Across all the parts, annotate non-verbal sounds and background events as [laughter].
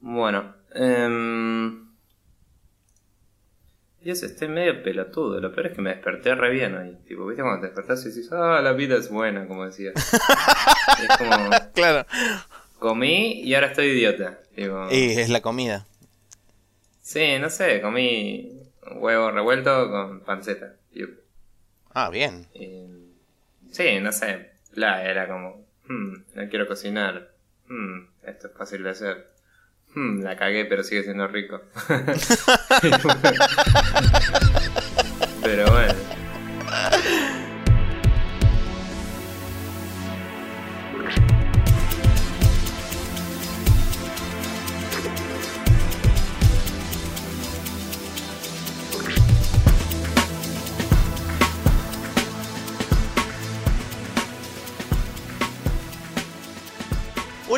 Bueno, eh... Dios, estoy medio pelotudo. Lo peor es que me desperté re bien hoy. Tipo, ¿viste cuando te despertás y dices, ah, la vida es buena, como decía? [laughs] es como. Claro. Comí y ahora estoy idiota. Tipo, Y es la comida. Sí, no sé, comí huevo revuelto con panceta. Ah, bien. Y- Sí, no sé. La era como, hmm, no quiero cocinar. Hmm, esto es fácil de hacer. Hmm, la cagué, pero sigue siendo rico. [laughs] [laughs] pero bueno.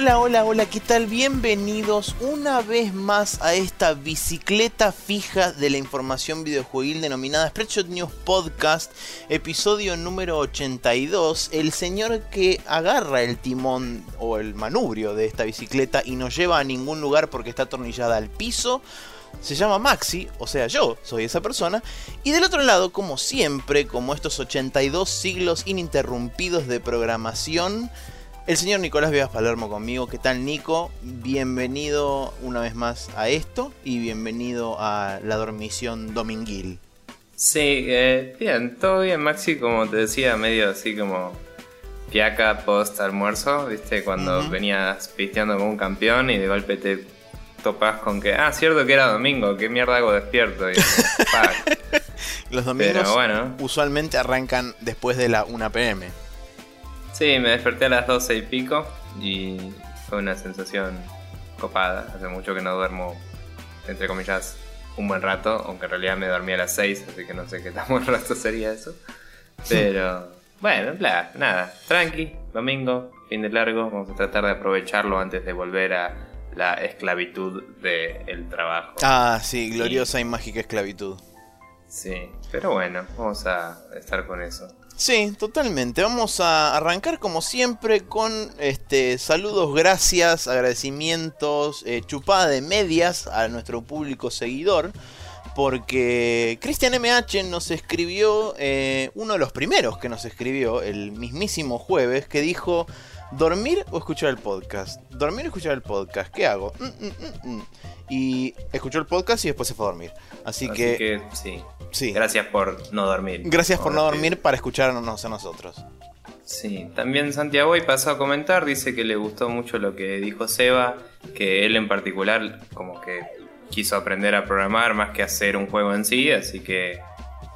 Hola, hola, hola, ¿qué tal? Bienvenidos una vez más a esta bicicleta fija de la información videojueguil denominada Spreadshot News Podcast, episodio número 82. El señor que agarra el timón o el manubrio de esta bicicleta y no lleva a ningún lugar porque está atornillada al piso. Se llama Maxi, o sea, yo soy esa persona. Y del otro lado, como siempre, como estos 82 siglos ininterrumpidos de programación, el señor Nicolás Vivas Palermo conmigo. ¿Qué tal, Nico? Bienvenido una vez más a esto y bienvenido a la dormición dominguil. Sí, eh, bien, todo bien, Maxi, como te decía, medio así como piaca post almuerzo, ¿viste? Cuando venías pisteando como un campeón y de golpe te topas con que, ah, cierto que era domingo, ¿qué mierda hago despierto? Y. [laughs] Los domingos Pero bueno, usualmente arrancan después de la 1 pm. Sí, me desperté a las 12 y pico y fue una sensación copada. Hace mucho que no duermo, entre comillas, un buen rato, aunque en realidad me dormí a las 6, así que no sé qué tan buen rato sería eso. Pero [laughs] bueno, bla, nada, tranqui, domingo, fin de largo, vamos a tratar de aprovecharlo antes de volver a la esclavitud del trabajo. Ah, sí, gloriosa y mágica esclavitud. Sí, pero bueno, vamos a estar con eso. Sí, totalmente. Vamos a arrancar como siempre con este saludos, gracias, agradecimientos, eh, chupada de medias a nuestro público seguidor. Porque Cristian MH nos escribió, eh, uno de los primeros que nos escribió el mismísimo jueves, que dijo, ¿dormir o escuchar el podcast? ¿Dormir o escuchar el podcast? ¿Qué hago? Mm, mm, mm, mm". Y escuchó el podcast y después se fue a dormir. Así, Así que, que, sí, sí. gracias por no dormir. Gracias por no dormir para escucharnos a nosotros. Sí, también Santiago y pasó a comentar, dice que le gustó mucho lo que dijo Seba, que él en particular como que quiso aprender a programar más que hacer un juego en sí, así que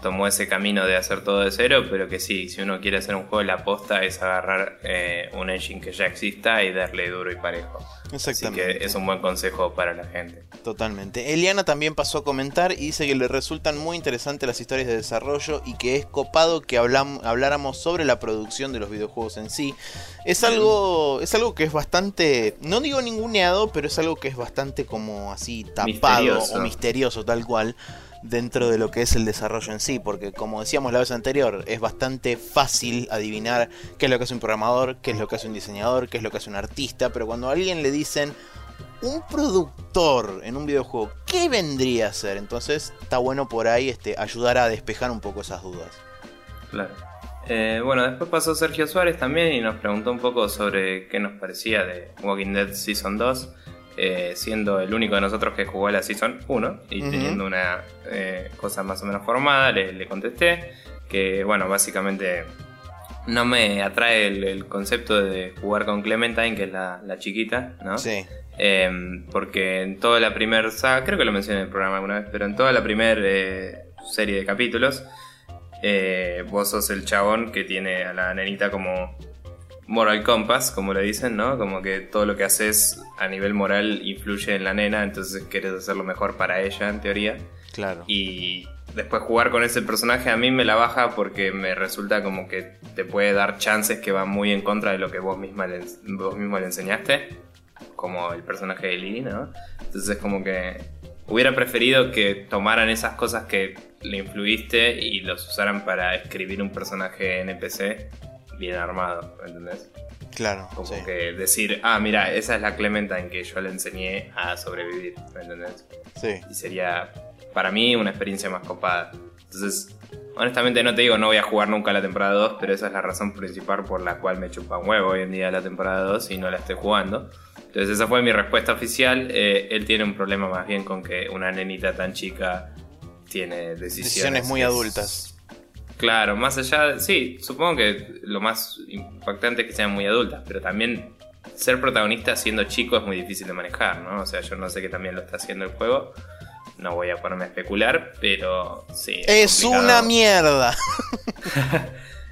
tomó ese camino de hacer todo de cero, pero que sí, si uno quiere hacer un juego, la aposta es agarrar eh, un engine que ya exista y darle duro y parejo. Así Exactamente. que es un buen consejo para la gente. Totalmente. Eliana también pasó a comentar y dice que le resultan muy interesantes las historias de desarrollo y que es copado que habláramos sobre la producción de los videojuegos en sí. Es algo, es algo que es bastante, no digo ninguneado, pero es algo que es bastante como así tapado Misterioso. o misterioso tal cual dentro de lo que es el desarrollo en sí, porque como decíamos la vez anterior, es bastante fácil adivinar qué es lo que hace un programador, qué es lo que hace un diseñador, qué es lo que hace un artista, pero cuando a alguien le dicen un productor en un videojuego, ¿qué vendría a ser? Entonces está bueno por ahí este, ayudar a despejar un poco esas dudas. Claro. Eh, bueno, después pasó Sergio Suárez también y nos preguntó un poco sobre qué nos parecía de Walking Dead Season 2, eh, siendo el único de nosotros que jugó la Season 1 y teniendo una eh, cosa más o menos formada, le, le contesté que, bueno, básicamente no me atrae el, el concepto de jugar con Clementine, que es la, la chiquita, ¿no? Sí, Eh, porque en toda la primera saga, creo que lo mencioné en el programa alguna vez, pero en toda la primera serie de capítulos, eh, vos sos el chabón que tiene a la nenita como moral compass, como le dicen, ¿no? Como que todo lo que haces a nivel moral influye en la nena, entonces querés hacer lo mejor para ella, en teoría. claro. Y después jugar con ese personaje a mí me la baja porque me resulta como que te puede dar chances que van muy en contra de lo que vos, misma le, vos mismo le enseñaste, como el personaje de Lee, ¿no? Entonces como que hubiera preferido que tomaran esas cosas que le influiste y los usaran para escribir un personaje NPC bien armado, ¿entendés? Claro. Como sí. que decir, ah, mira, esa es la Clementa en que yo le enseñé a sobrevivir, ¿me entendés? Sí. Y sería, para mí, una experiencia más copada. Entonces, honestamente no te digo, no voy a jugar nunca la temporada 2, pero esa es la razón principal por la cual me chupa un huevo hoy en día la temporada 2 y no la estoy jugando. Entonces esa fue mi respuesta oficial. Eh, él tiene un problema más bien con que una nenita tan chica tiene decisiones, Decisiones muy es- adultas. Claro, más allá, de- sí, supongo que lo más impactante es que sean muy adultas, pero también ser protagonista siendo chico es muy difícil de manejar, ¿no? O sea, yo no sé que también lo está haciendo el juego, no voy a ponerme a especular, pero sí. Es una mierda. [laughs]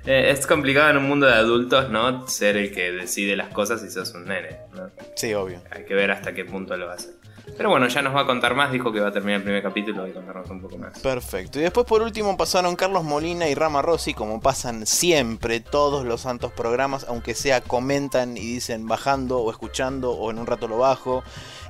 Eh, es complicado en un mundo de adultos, ¿no? Ser el que decide las cosas y sos un nene, ¿no? Sí, obvio. Hay que ver hasta qué punto lo hace. Pero bueno, ya nos va a contar más, dijo que va a terminar el primer capítulo y contarnos un poco más. Perfecto. Y después por último pasaron Carlos Molina y Rama Rossi, como pasan siempre todos los santos programas, aunque sea comentan y dicen bajando o escuchando o en un rato lo bajo.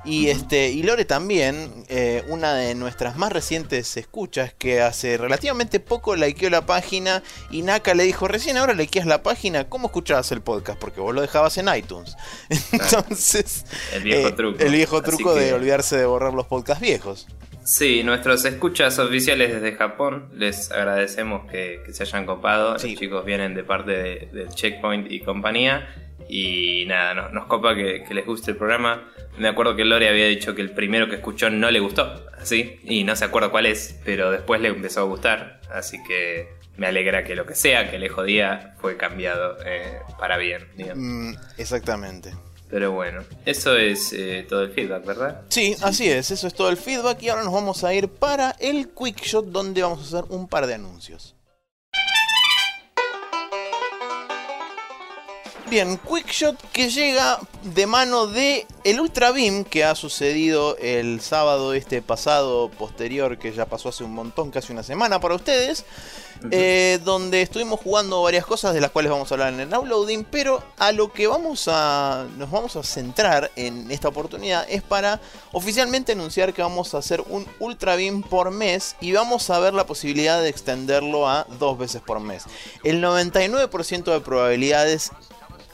Y este y Lore también, eh, una de nuestras más recientes escuchas que hace relativamente poco likeó la página y Naka le dijo, recién ahora likeas la página, ¿cómo escuchabas el podcast? Porque vos lo dejabas en iTunes. [laughs] Entonces, El viejo eh, truco. el viejo truco de olvidarse de borrar los podcasts viejos. Sí, nuestros escuchas oficiales desde Japón, les agradecemos que, que se hayan copado. Sí. Los chicos vienen de parte de, de Checkpoint y compañía. Y nada, no- nos copa que, que les guste el programa. Me acuerdo que Lore había dicho que el primero que escuchó no le gustó, así, y no se acuerda cuál es, pero después le empezó a gustar. Así que me alegra que lo que sea que le jodía fue cambiado eh, para bien, digamos. Mm, exactamente. Pero bueno, eso es eh, todo el feedback, ¿verdad? Sí, así es, eso es todo el feedback y ahora nos vamos a ir para el Quick Shot donde vamos a hacer un par de anuncios. Bien, Quick Shot que llega de mano de el Ultra Beam que ha sucedido el sábado este pasado posterior que ya pasó hace un montón, casi una semana para ustedes, eh, donde estuvimos jugando varias cosas de las cuales vamos a hablar en el downloading, pero a lo que vamos a nos vamos a centrar en esta oportunidad es para oficialmente anunciar que vamos a hacer un Ultra Beam por mes y vamos a ver la posibilidad de extenderlo a dos veces por mes. El 99% de probabilidades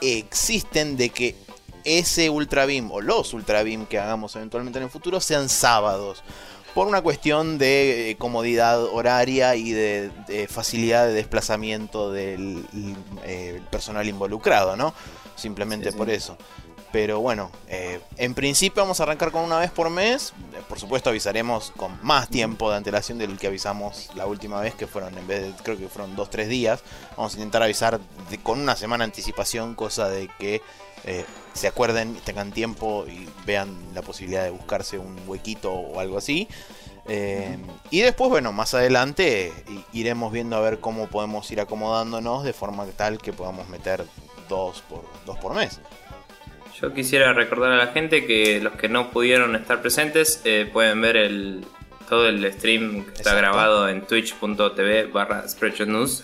existen de que ese Ultra Beam o los Ultra Beam que hagamos eventualmente en el futuro sean sábados. Por una cuestión de eh, comodidad horaria y de, de facilidad de desplazamiento del eh, personal involucrado, ¿no? Simplemente Sí, sí. por eso. Pero bueno, eh, en principio vamos a arrancar con una vez por mes. Eh, Por supuesto avisaremos con más tiempo de antelación del que avisamos la última vez, que fueron en vez de, creo que fueron 2-3 días. Vamos a intentar avisar con una semana de anticipación, cosa de que eh, se acuerden, tengan tiempo y vean la posibilidad de buscarse un huequito o algo así. Y después, bueno, más adelante iremos viendo a ver cómo podemos ir acomodándonos de forma tal que podamos meter dos por, dos por mes. Yo quisiera recordar a la gente que los que no pudieron estar presentes eh, pueden ver el, todo el stream que está Exacto. grabado en twitch.tv barra News.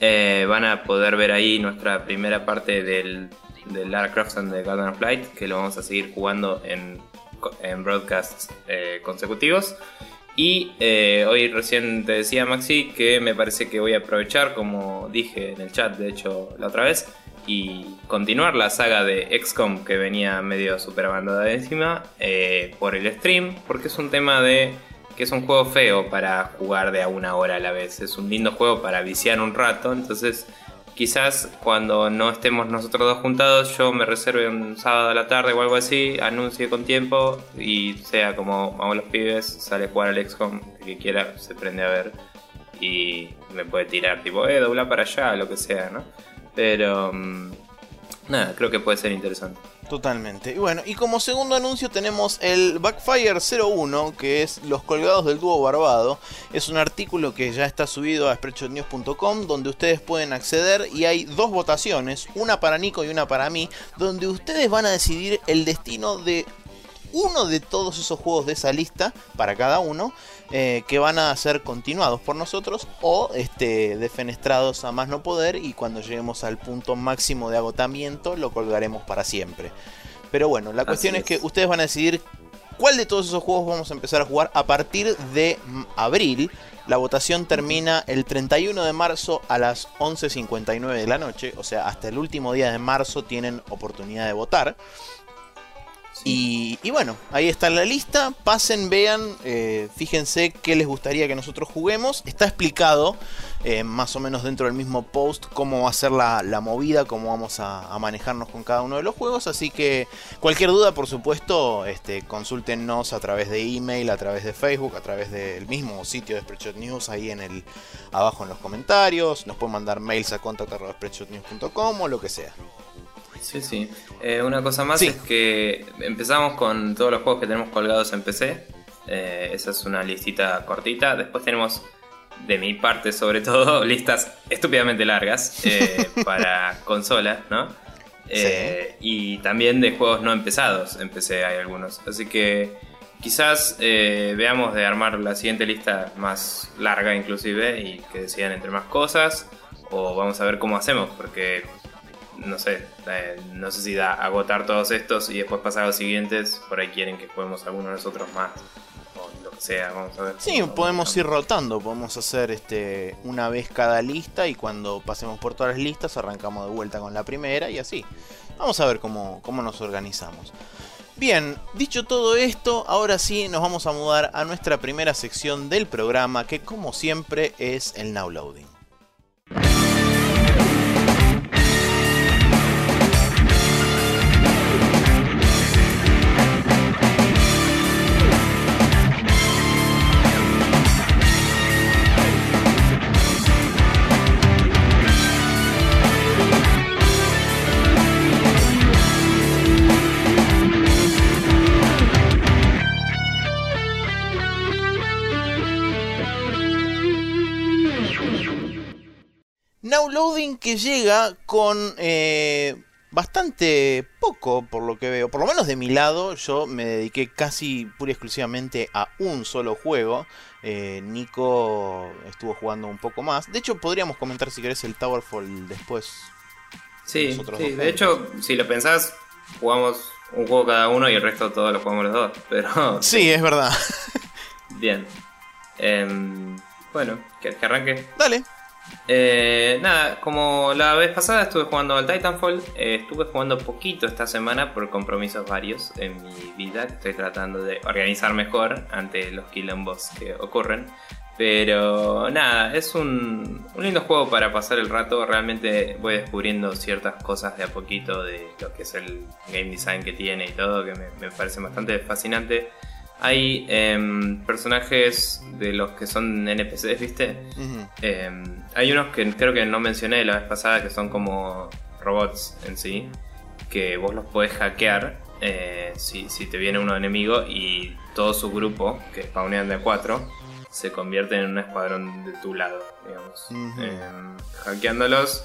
Eh, van a poder ver ahí nuestra primera parte del, del Lara Croft and the Garden of Light, que lo vamos a seguir jugando en, broadcasts eh, consecutivos. Y eh, hoy recién te decía Maxi que me parece que voy a aprovechar, como dije en el chat de hecho la otra vez, y continuar la saga de XCOM que venía medio super abandonadísima eh, por el stream, porque es un tema de que es un juego feo para jugar de a una hora a la vez. Es un lindo juego para viciar un rato, entonces quizás cuando no estemos nosotros dos juntados yo me reserve un sábado a la tarde o algo así, anuncie con tiempo y sea como vamos los pibes, sale a jugar al XCOM, el que quiera se prende a ver y me puede tirar tipo, eh, dobla para allá, lo que sea, ¿no? Pero mm, nada, creo que puede ser interesante. Totalmente. Y bueno, y como segundo anuncio tenemos el Backfire 01, que es Los colgados del dúo barbado. Es un artículo que ya está subido a spreadshotnews.com donde ustedes pueden acceder y hay dos votaciones, una para Nico y una para mí, donde ustedes van a decidir el destino de uno de todos esos juegos de esa lista para cada uno eh, que van a ser continuados por nosotros o este, defenestrados a más no poder y cuando lleguemos al punto máximo de agotamiento lo colgaremos para siempre. Pero bueno, la cuestión es. es. que ustedes van a decidir ¿Cuál de todos esos juegos vamos a empezar a jugar a partir de abril? La votación termina el 31 de marzo a las 11.59 de la noche, o sea, hasta el último día de marzo tienen oportunidad de votar. Y, bueno, ahí está la lista. Pasen, vean, eh, fíjense qué les gustaría que nosotros juguemos. Está explicado eh, más o menos dentro del mismo post cómo va a ser la, la movida, cómo vamos a, a manejarnos con cada uno de los juegos. Así que cualquier duda, por supuesto, este, consúltenos a través de email, a través de Facebook, a través del mismo sitio de Spreadshot News ahí en el abajo en los comentarios. Nos pueden mandar mails a contact.spreadshotnews.com o lo que sea. Sí, sí. Eh, una cosa más Sí. es que empezamos con todos los juegos que tenemos colgados en PC. Eh, esa es una listita cortita. Después tenemos, de mi parte sobre [laughs] todo, listas estúpidamente largas eh, para [laughs] consolas, ¿no? Eh, Y también de juegos no empezados en PC hay algunos. Así que quizás eh, veamos de armar la siguiente lista más larga inclusive y que decidan entre más cosas. O vamos a ver cómo hacemos, porque no sé, eh, no sé si da agotar todos estos y después pasar a los siguientes, por ahí quieren que juguemos alguno de nosotros más, o lo que sea, vamos a ver. Sí, podemos ir rotando, podemos hacer este una vez cada lista y cuando pasemos por todas las listas arrancamos de vuelta con la primera y así. Vamos a ver cómo, cómo nos organizamos. Bien, dicho todo esto, ahora sí nos vamos a mudar a nuestra primera sección del programa que como siempre es el Now Loading. Now Loading que llega con eh, bastante poco, por lo que veo. Por lo menos de mi lado, yo me dediqué casi pura y exclusivamente a un solo juego. Eh, Nico estuvo jugando un poco más. De hecho, podríamos comentar si querés el Towerfall después. Sí, de hecho, si lo pensás, jugamos un juego cada uno y el resto todos lo jugamos los dos, [laughs] pero Sí, es verdad. bien. Em, bueno, que arranque. Dale. Eh, nada, como la vez pasada estuve jugando al Titanfall, eh, estuve jugando poquito esta semana por compromisos varios en mi vida. Estoy tratando de organizar mejor ante los quilombos que ocurren. Pero nada, es un, un lindo juego para pasar el rato. Realmente voy descubriendo ciertas cosas de a poquito de lo que es el game design que tiene y todo, que me, me parece bastante fascinante. Hay em, personajes de los que son NPCs, ¿viste? Eh, hay unos que creo que no mencioné la vez pasada que son como robots en sí, que vos los podés hackear eh, si, si te viene uno enemigo y todo su grupo, que spawnean de cuatro, se convierte en un escuadrón de tu lado, digamos. Eh, hackeándolos,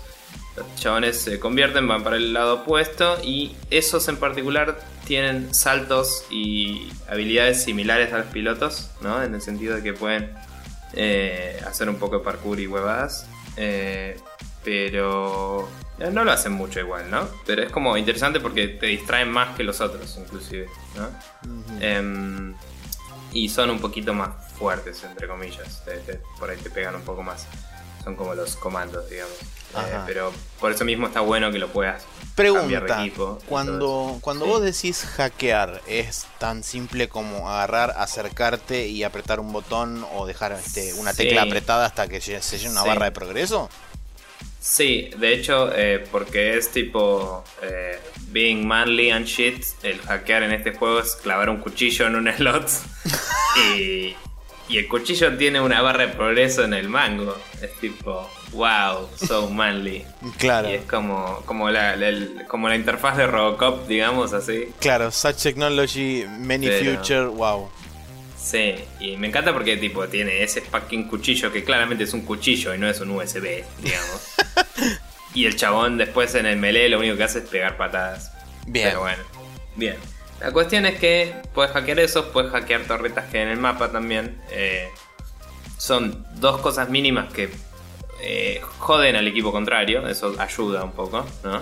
los chabones se convierten, van para el lado opuesto y esos en particular tienen saltos y habilidades similares a los pilotos, ¿no? En el sentido de que pueden eh, hacer un poco de parkour y huevadas. eh, pero no lo hacen mucho igual, ¿no? Pero es como interesante porque te distraen más que los otros, inclusive, ¿no? Em, y son un poquito más fuertes, entre comillas. Te- te- por ahí te pegan un poco más. Son como los comandos, digamos. Eh, pero por eso mismo está bueno que lo puedas de Pregunta, equipo. cuando, cuando Sí. vos decís hackear, ¿es tan simple como agarrar, acercarte y apretar un botón o dejar este, una Sí. tecla apretada hasta que se llene una Sí. barra de progreso? Sí, de hecho, eh, porque es tipo eh, being manly and shit, el hackear en este juego es clavar un cuchillo en un [laughs] slot y, y el cuchillo tiene una barra de progreso en el mango. Es tipo, wow, so manly. Claro, Y es como, como, la, la- el- como la interfaz de Robocop, digamos así. claro, such technology, many Pero- future, wow. Sí, y me encanta porque tipo tiene ese fucking cuchillo que claramente es un cuchillo y no es un USB, digamos. [laughs] y el chabón después en el melee lo único que hace es pegar patadas. Bien. Pero bueno, bien. La cuestión es que puedes hackear eso, puedes hackear torretas que hay en el mapa también. Eh, son dos cosas mínimas que eh, joden al equipo contrario, eso ayuda un poco, ¿no?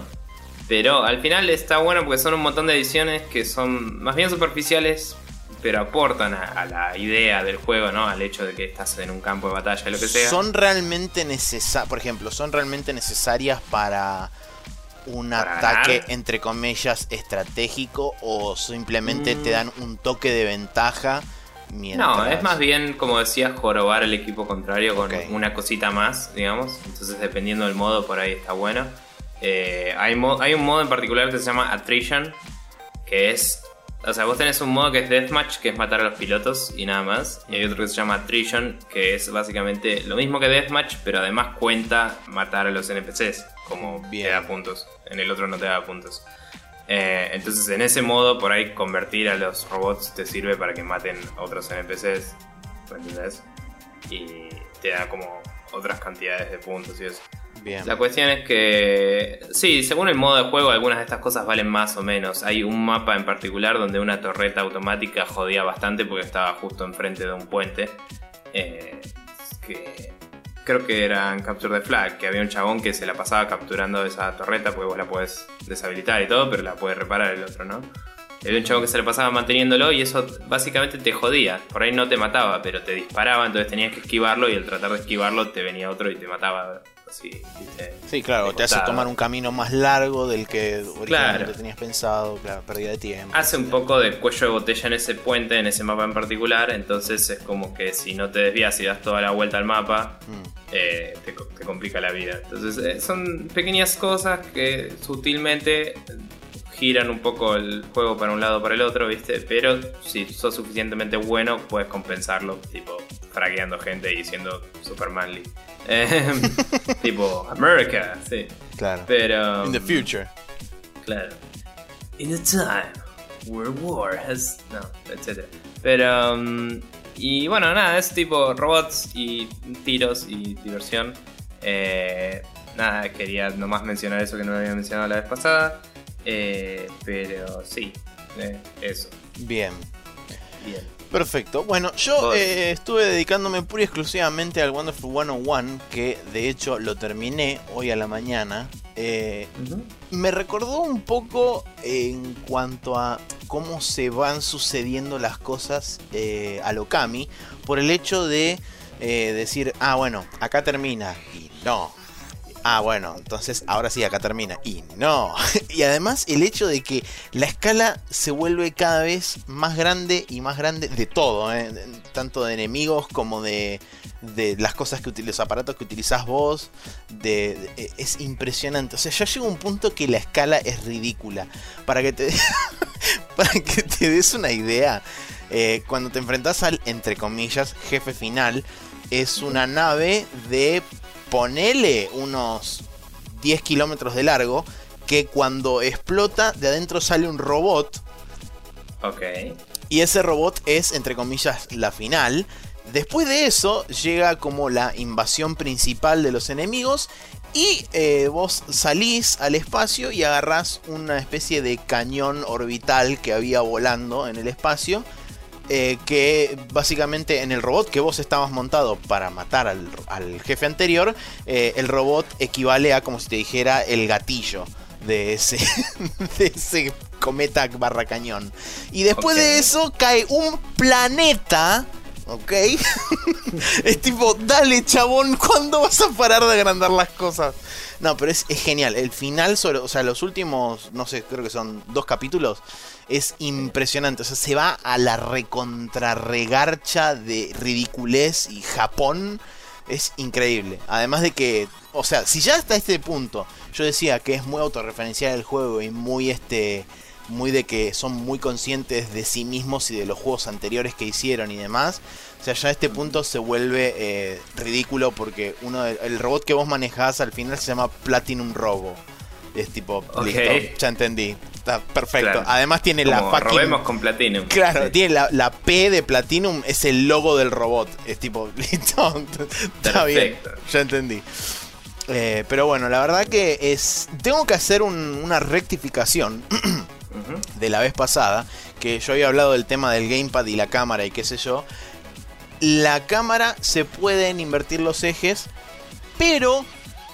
Pero al final está bueno porque son un montón de ediciones que son más bien superficiales, pero aportan a, la idea del juego, ¿no? Al hecho de que estás en un campo de batalla, lo que sea. Son realmente necesarias, por ejemplo, son realmente necesarias para un ataque entre comillas estratégico o simplemente te mm. dan un toque de ventaja. No, es más bien, como decías, jorobar el equipo contrario con una cosita más, digamos. Entonces, dependiendo del modo, por ahí está bueno. Eh, hay, hay un modo en particular que se llama Attrition, que es o sea, vos tenés un modo que es Deathmatch, que es matar a los pilotos y nada más. Y hay otro que se llama Attrition, que es básicamente lo mismo que Deathmatch, pero además cuenta matar a los NPCs, como Bien. te da puntos. En el otro no te da puntos. Eh, entonces, en ese modo, por ahí convertir a los robots te sirve para que maten a otros NPCs. ¿Me entendés? Y te da como otras cantidades de puntos y eso. La cuestión es que, sí, según el modo de juego, algunas de estas cosas valen más o menos. Hay un mapa en particular donde una torreta automática jodía bastante porque estaba justo enfrente de un puente. Eh, que creo que era en Capture the Flag, que había un chabón que se la pasaba capturando esa torreta porque vos la puedes deshabilitar y todo, pero la puede reparar el otro, ¿no? Había un chabón que se la pasaba manteniéndolo y eso básicamente te jodía. Por ahí no te mataba, pero te disparaba, entonces tenías que esquivarlo y al tratar de esquivarlo te venía otro y te mataba Sí, claro, te hace tomar un camino más largo del que originalmente tenías pensado, claro, pérdida de tiempo. Hace un poco de cuello de botella en ese puente, en ese mapa en particular, entonces es como que si no te desvías y das toda la vuelta al mapa, mm. eh, te, complica la vida. Entonces eh, son pequeñas cosas que sutilmente giran un poco el juego para un lado o para el otro, ¿viste? Pero si sos suficientemente bueno, puedes compensarlo, tipo, fragueando gente y siendo super manly. Em, [laughs] tipo, America, sí. Claro. Pero. In the future. Claro. In the time where war has. No, etc. Pero. Um, y bueno, nada, es tipo robots y tiros y diversión. Eh, nada, quería nomás mencionar eso que no había mencionado la vez pasada. Eh, pero sí, eh, eso. Bien. Bien. Perfecto. Bueno, yo eh, estuve dedicándome pura y exclusivamente al Wonderful 101, que de hecho lo terminé hoy a la mañana. Eh, me recordó un poco en cuanto a cómo se van sucediendo las cosas eh, a Lokami, por el hecho de decir, ah, bueno, acá termina, y no, ah, bueno, entonces ahora sí, acá termina. Y no. [laughs] y además el hecho de que la escala se vuelve cada vez más grande y más grande de todo, ¿eh? tanto de enemigos como de, de las cosas que los aparatos que utilizás vos. De, e, es impresionante. O sea, ya llega un punto que la escala es ridícula. Para que te, [laughs] para que te des una idea, eh, cuando te enfrentas al, entre comillas, jefe final, es una nave de ponele unos 10 kilómetros de largo, que cuando explota de adentro sale un robot. Ok. Y ese robot es, entre comillas, la final. Después de eso llega como la invasión principal de los enemigos y eh, vos salís al espacio y agarrás una especie de cañón orbital que había volando en el espacio eh, que básicamente en el robot que vos estabas montado para matar al, jefe anterior, eh, el robot equivale a como si te dijera el gatillo de ese, [laughs] de ese cometa barra cañón. Y después de eso cae un planeta. ¿Ok? [laughs] es tipo, dale chabón, ¿cuándo vas a parar de agrandar las cosas? No, pero es, es genial. El final, sobre, o sea, los últimos, no sé, creo que son dos capítulos es impresionante. O sea, se va a la recontrarregarcha de ridiculez y Japón. Es increíble. Además de que, o sea, si ya hasta este punto yo decía que es muy autorreferencial el juego y muy este muy de que son muy conscientes de sí mismos y de los juegos anteriores que hicieron y demás. O sea, ya a este punto se vuelve eh, ridículo porque uno el robot que vos manejás al final se llama Platinum Robo. Es tipo, listo, ya entendí. Está perfecto. Además tiene la fucking. Robemos con Platinum. Claro, tiene la, P de Platinum, es el logo del robot. Es tipo, [laughs] listo. Está bien. Ya entendí. Eh, pero bueno, la verdad que es. Tengo que hacer una rectificación [clears throat] de la vez pasada. Que yo había hablado del tema del gamepad y la cámara y qué sé yo. La cámara se pueden invertir los ejes, pero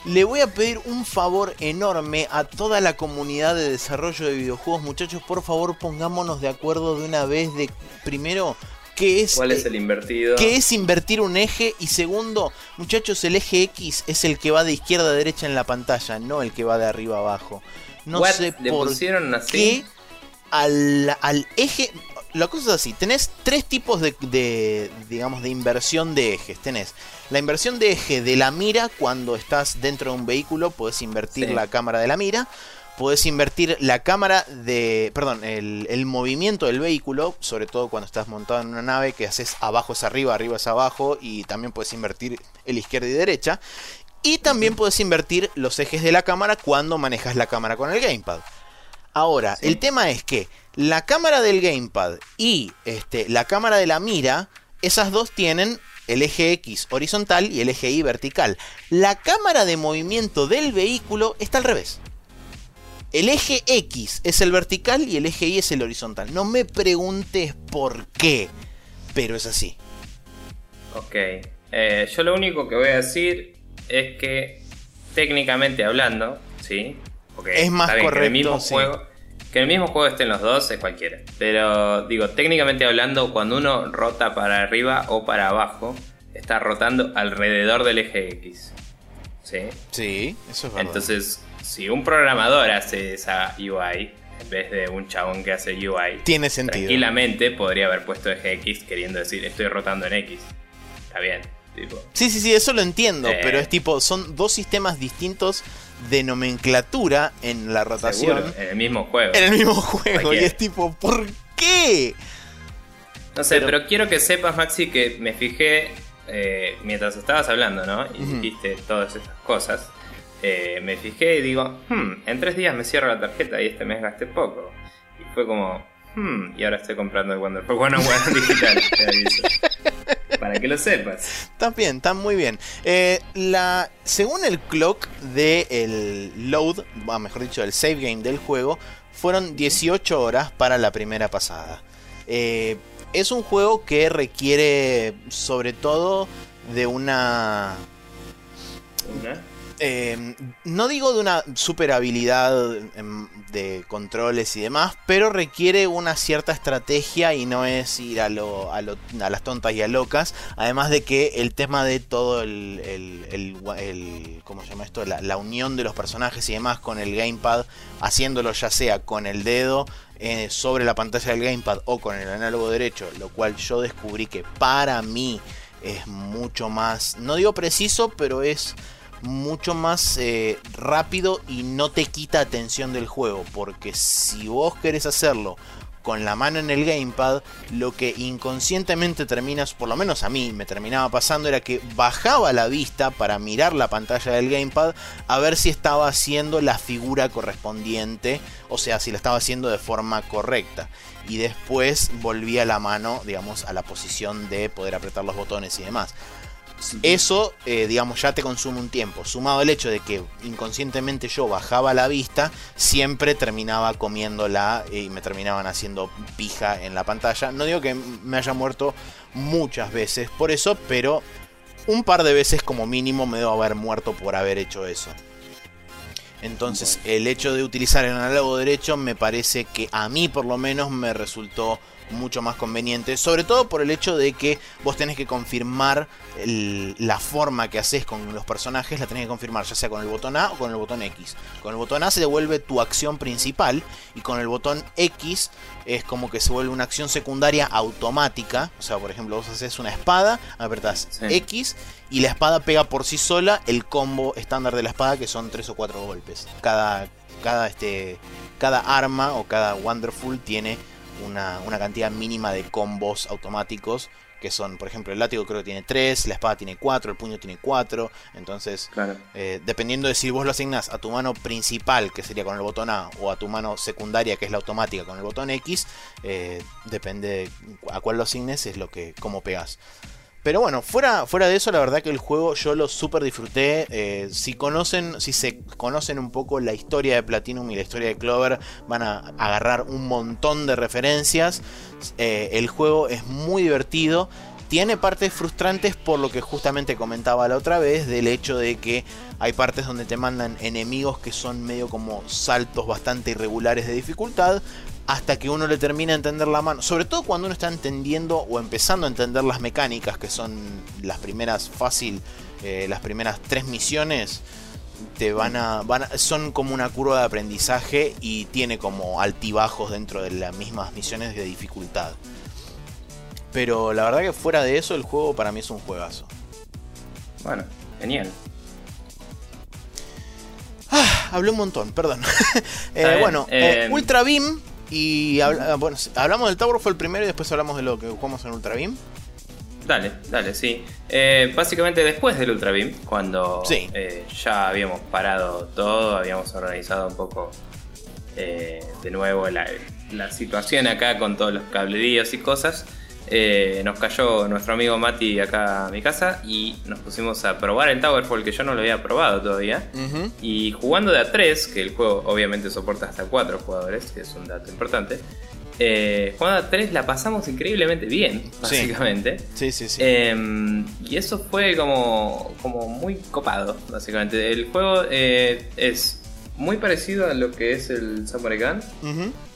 Le voy a pedir un favor enorme a toda la comunidad de desarrollo de videojuegos, muchachos, por favor pongámonos de acuerdo de una vez de primero qué es ¿Cuál es el invertido? qué es invertir un eje y segundo, muchachos, el eje X es el que va de izquierda a derecha en la pantalla, no el que va de arriba a abajo. No What? sé ¿Le por pusieron así? qué al, al eje la cosa es así, tenés tres tipos de, de, digamos, de inversión de ejes. Tenés la inversión de eje de la mira cuando estás dentro de un vehículo, podés invertir Sí. la cámara de la mira. Podés invertir la cámara de. Perdón, el, el movimiento del vehículo, sobre todo cuando estás montado en una nave que haces abajo es arriba, arriba es abajo, y también puedes invertir el izquierda y derecha. Y también puedes invertir los ejes de la cámara cuando manejas la cámara con el gamepad. Ahora, Sí. el tema es que la cámara del gamepad y este, la cámara de la mira, esas dos tienen el eje X horizontal y el eje Y vertical. La cámara de movimiento del vehículo está al revés. El eje X es el vertical y el eje Y es el horizontal. No me preguntes por qué, pero es así. Ok. Eh, yo lo único que voy a decir es que técnicamente hablando, ¿sí? Porque Es más el mismo correcto, sí. juego, que en el mismo juego estén los dos es cualquiera. Pero digo, técnicamente hablando, cuando uno rota para arriba o para abajo, está rotando alrededor del eje X. ¿Sí? Sí, eso es verdad. Entonces, si un programador hace esa UI, en vez de un chabón que hace UI, Tiene sentido. tranquilamente podría haber puesto eje X queriendo decir estoy rotando en X. Está bien. Tipo, Sí, sí, sí, eso lo entiendo, pero es tipo, son dos sistemas distintos de nomenclatura en la rotación seguro, en el mismo juego. en el mismo juego. Y es tipo, ¿por qué? No sé, pero- pero... quiero que sepas, Maxi, que me fijé eh, mientras estabas hablando, ¿no? Y dijiste todas esas cosas. eh, me fijé y digo, hmm, en tres días me cierro la tarjeta y este mes gasté poco. Y fue como, hmm, y ahora estoy comprando el Wonderful 101 [laughs] digital. Para que lo sepas. Está bien, está muy bien. Eh, la, según el clock del load, ah, mejor dicho, del save game del juego, fueron 18 horas para la primera pasada. Eh, es un juego que requiere, sobre todo, de una Una. Eh, no digo de una super habilidad em, de controles y demás, pero requiere una cierta estrategia y no es ir a, lo, las tontas y a locas. Además de que el tema de todo el, ¿cómo se llama esto? La, la unión de los personajes y demás con el gamepad, haciéndolo ya sea con el dedo eh, sobre la pantalla del gamepad o con el análogo derecho, lo cual yo descubrí que para mí es mucho más, no digo preciso, pero es mucho más eh, rápido y no te quita atención del juego. Porque si vos querés hacerlo con la mano en el gamepad, lo que inconscientemente terminas, por lo menos a mí me terminaba pasando, era que bajaba la vista para mirar la pantalla del gamepad a ver si estaba haciendo la figura correspondiente, o sea, si la estaba haciendo de forma correcta. Y después volvía la mano, digamos, a la posición de poder apretar los botones y demás. Eso, eh, digamos, ya te consume un tiempo. Sumado al hecho de que inconscientemente yo bajaba la vista, siempre terminaba comiéndola y me terminaban haciendo pija en la pantalla. No digo que me haya muerto muchas veces por eso, pero un par de veces como mínimo me debo haber muerto por haber hecho eso. Entonces, el hecho de utilizar el análogo derecho me parece que a mí por lo menos me resultó mucho más conveniente, sobre todo por el hecho de que vos tenés que confirmar el- la forma que haces con los personajes, la tenés que confirmar ya sea con el botón A o con el botón X. Con el botón A se devuelve tu acción principal y con el botón X es como que se vuelve una acción secundaria automática, o sea, por ejemplo, vos haces una espada, apretás Sí. X y la espada pega por sí sola el combo estándar de la espada que son 3 o 4 golpes. Cada cada este cada arma o cada wonderful tiene una, una cantidad mínima de combos automáticos que son, por ejemplo, el látigo creo que tiene 3, la espada tiene 4, el puño tiene 4, entonces Claro. eh, dependiendo de si vos lo asignás a tu mano principal, que sería con el botón A, o a tu mano secundaria, que es la automática con el botón X, eh, depende de a cuál lo asignes, es lo que cómo pegas. Pero bueno, fuera, fuera de eso, la verdad que el juego yo lo super disfruté. eh, si conocen, si se conocen un poco la historia de Platinum y la historia de Clover, van a agarrar un montón de referencias. Eh, el juego es muy divertido. tiene partes frustrantes por lo que justamente comentaba la otra vez, del hecho de que hay partes donde te mandan enemigos que son medio como saltos bastante irregulares de dificultad, hasta que uno le termina a entender la mano. Sobre todo cuando uno está entendiendo o empezando a entender las mecánicas, que son las primeras fácil, eh, las primeras tres misiones te van a, van son como una curva de aprendizaje y tiene como altibajos dentro de las mismas misiones de dificultad. Pero la verdad que fuera de eso el juego para mí es un juegazo. Bueno, genial. Ah, hablé un montón, perdón. [laughs] Eh, bueno, eh, Ultra Beam y bueno, hablamos del Tower fue el primero y después hablamos de lo que jugamos en Ultra Beam. Dale, dale, sí. Eh, básicamente después del Ultra Beam, cuando ya habíamos parado todo, habíamos organizado un poco de nuevo la, la, situación acá con todos los cableríos y cosas. Eh, nos cayó nuestro amigo Mati acá a mi casa y nos pusimos a probar el Towerfall que yo no lo había probado todavía. Y jugando de a 3, que el juego obviamente soporta hasta 4 jugadores, que es un dato importante. Eh, jugando a 3 la pasamos increíblemente bien, básicamente. Sí, sí, sí. Em, y eso fue como, como muy copado, básicamente. El juego eh, es muy parecido a lo que es el Samurai Gun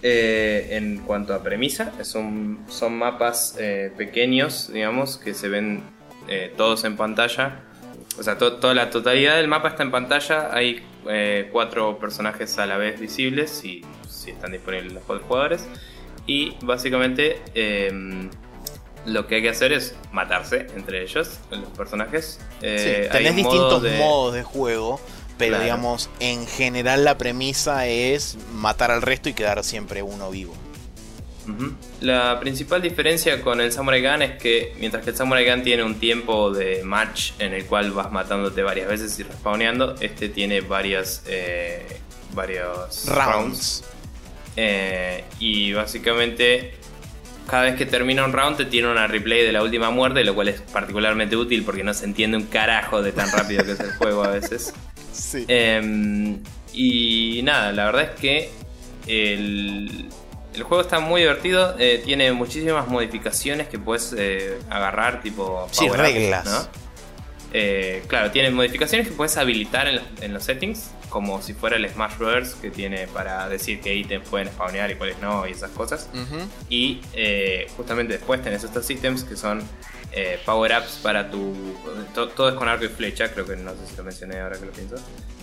eh, en cuanto a premisa. Son, son mapas eh, pequeños, digamos, que se ven eh, todos en pantalla. O sea, toda la totalidad del mapa está en pantalla. Hay cuatro personajes a la vez visibles y si están disponibles los jugadores. Y básicamente em, lo que hay que hacer es matarse entre ellos, los personajes. tenés distintos modos de juego. Pero digamos, en general la premisa es matar al resto y quedar siempre uno vivo. La principal diferencia con el Samurai Gun es que mientras que el Samurai Gun tiene un tiempo de match en el cual vas matándote varias veces y respawneando, este tiene varias, eh, varios rounds. Eh, y básicamente cada vez que termina un round te tiene una replay de la última muerte, lo cual es particularmente útil porque no se entiende un carajo de tan rápido que es el juego a veces. [laughs] Em, y nada, la verdad es que el, juego está muy divertido. Eh, tiene muchísimas modificaciones que puedes eh, agarrar, tipo. Sí, reglas. Eh, claro, tiene modificaciones que puedes habilitar en los, settings, como si fuera el Smash Bros. que tiene para decir qué ítems pueden spawnear y cuáles no, y esas cosas. Y justamente después tenés estos ítems que son eh, power-ups para tu... todo es con arco y flecha, creo que no sé si lo mencioné ahora que lo pienso.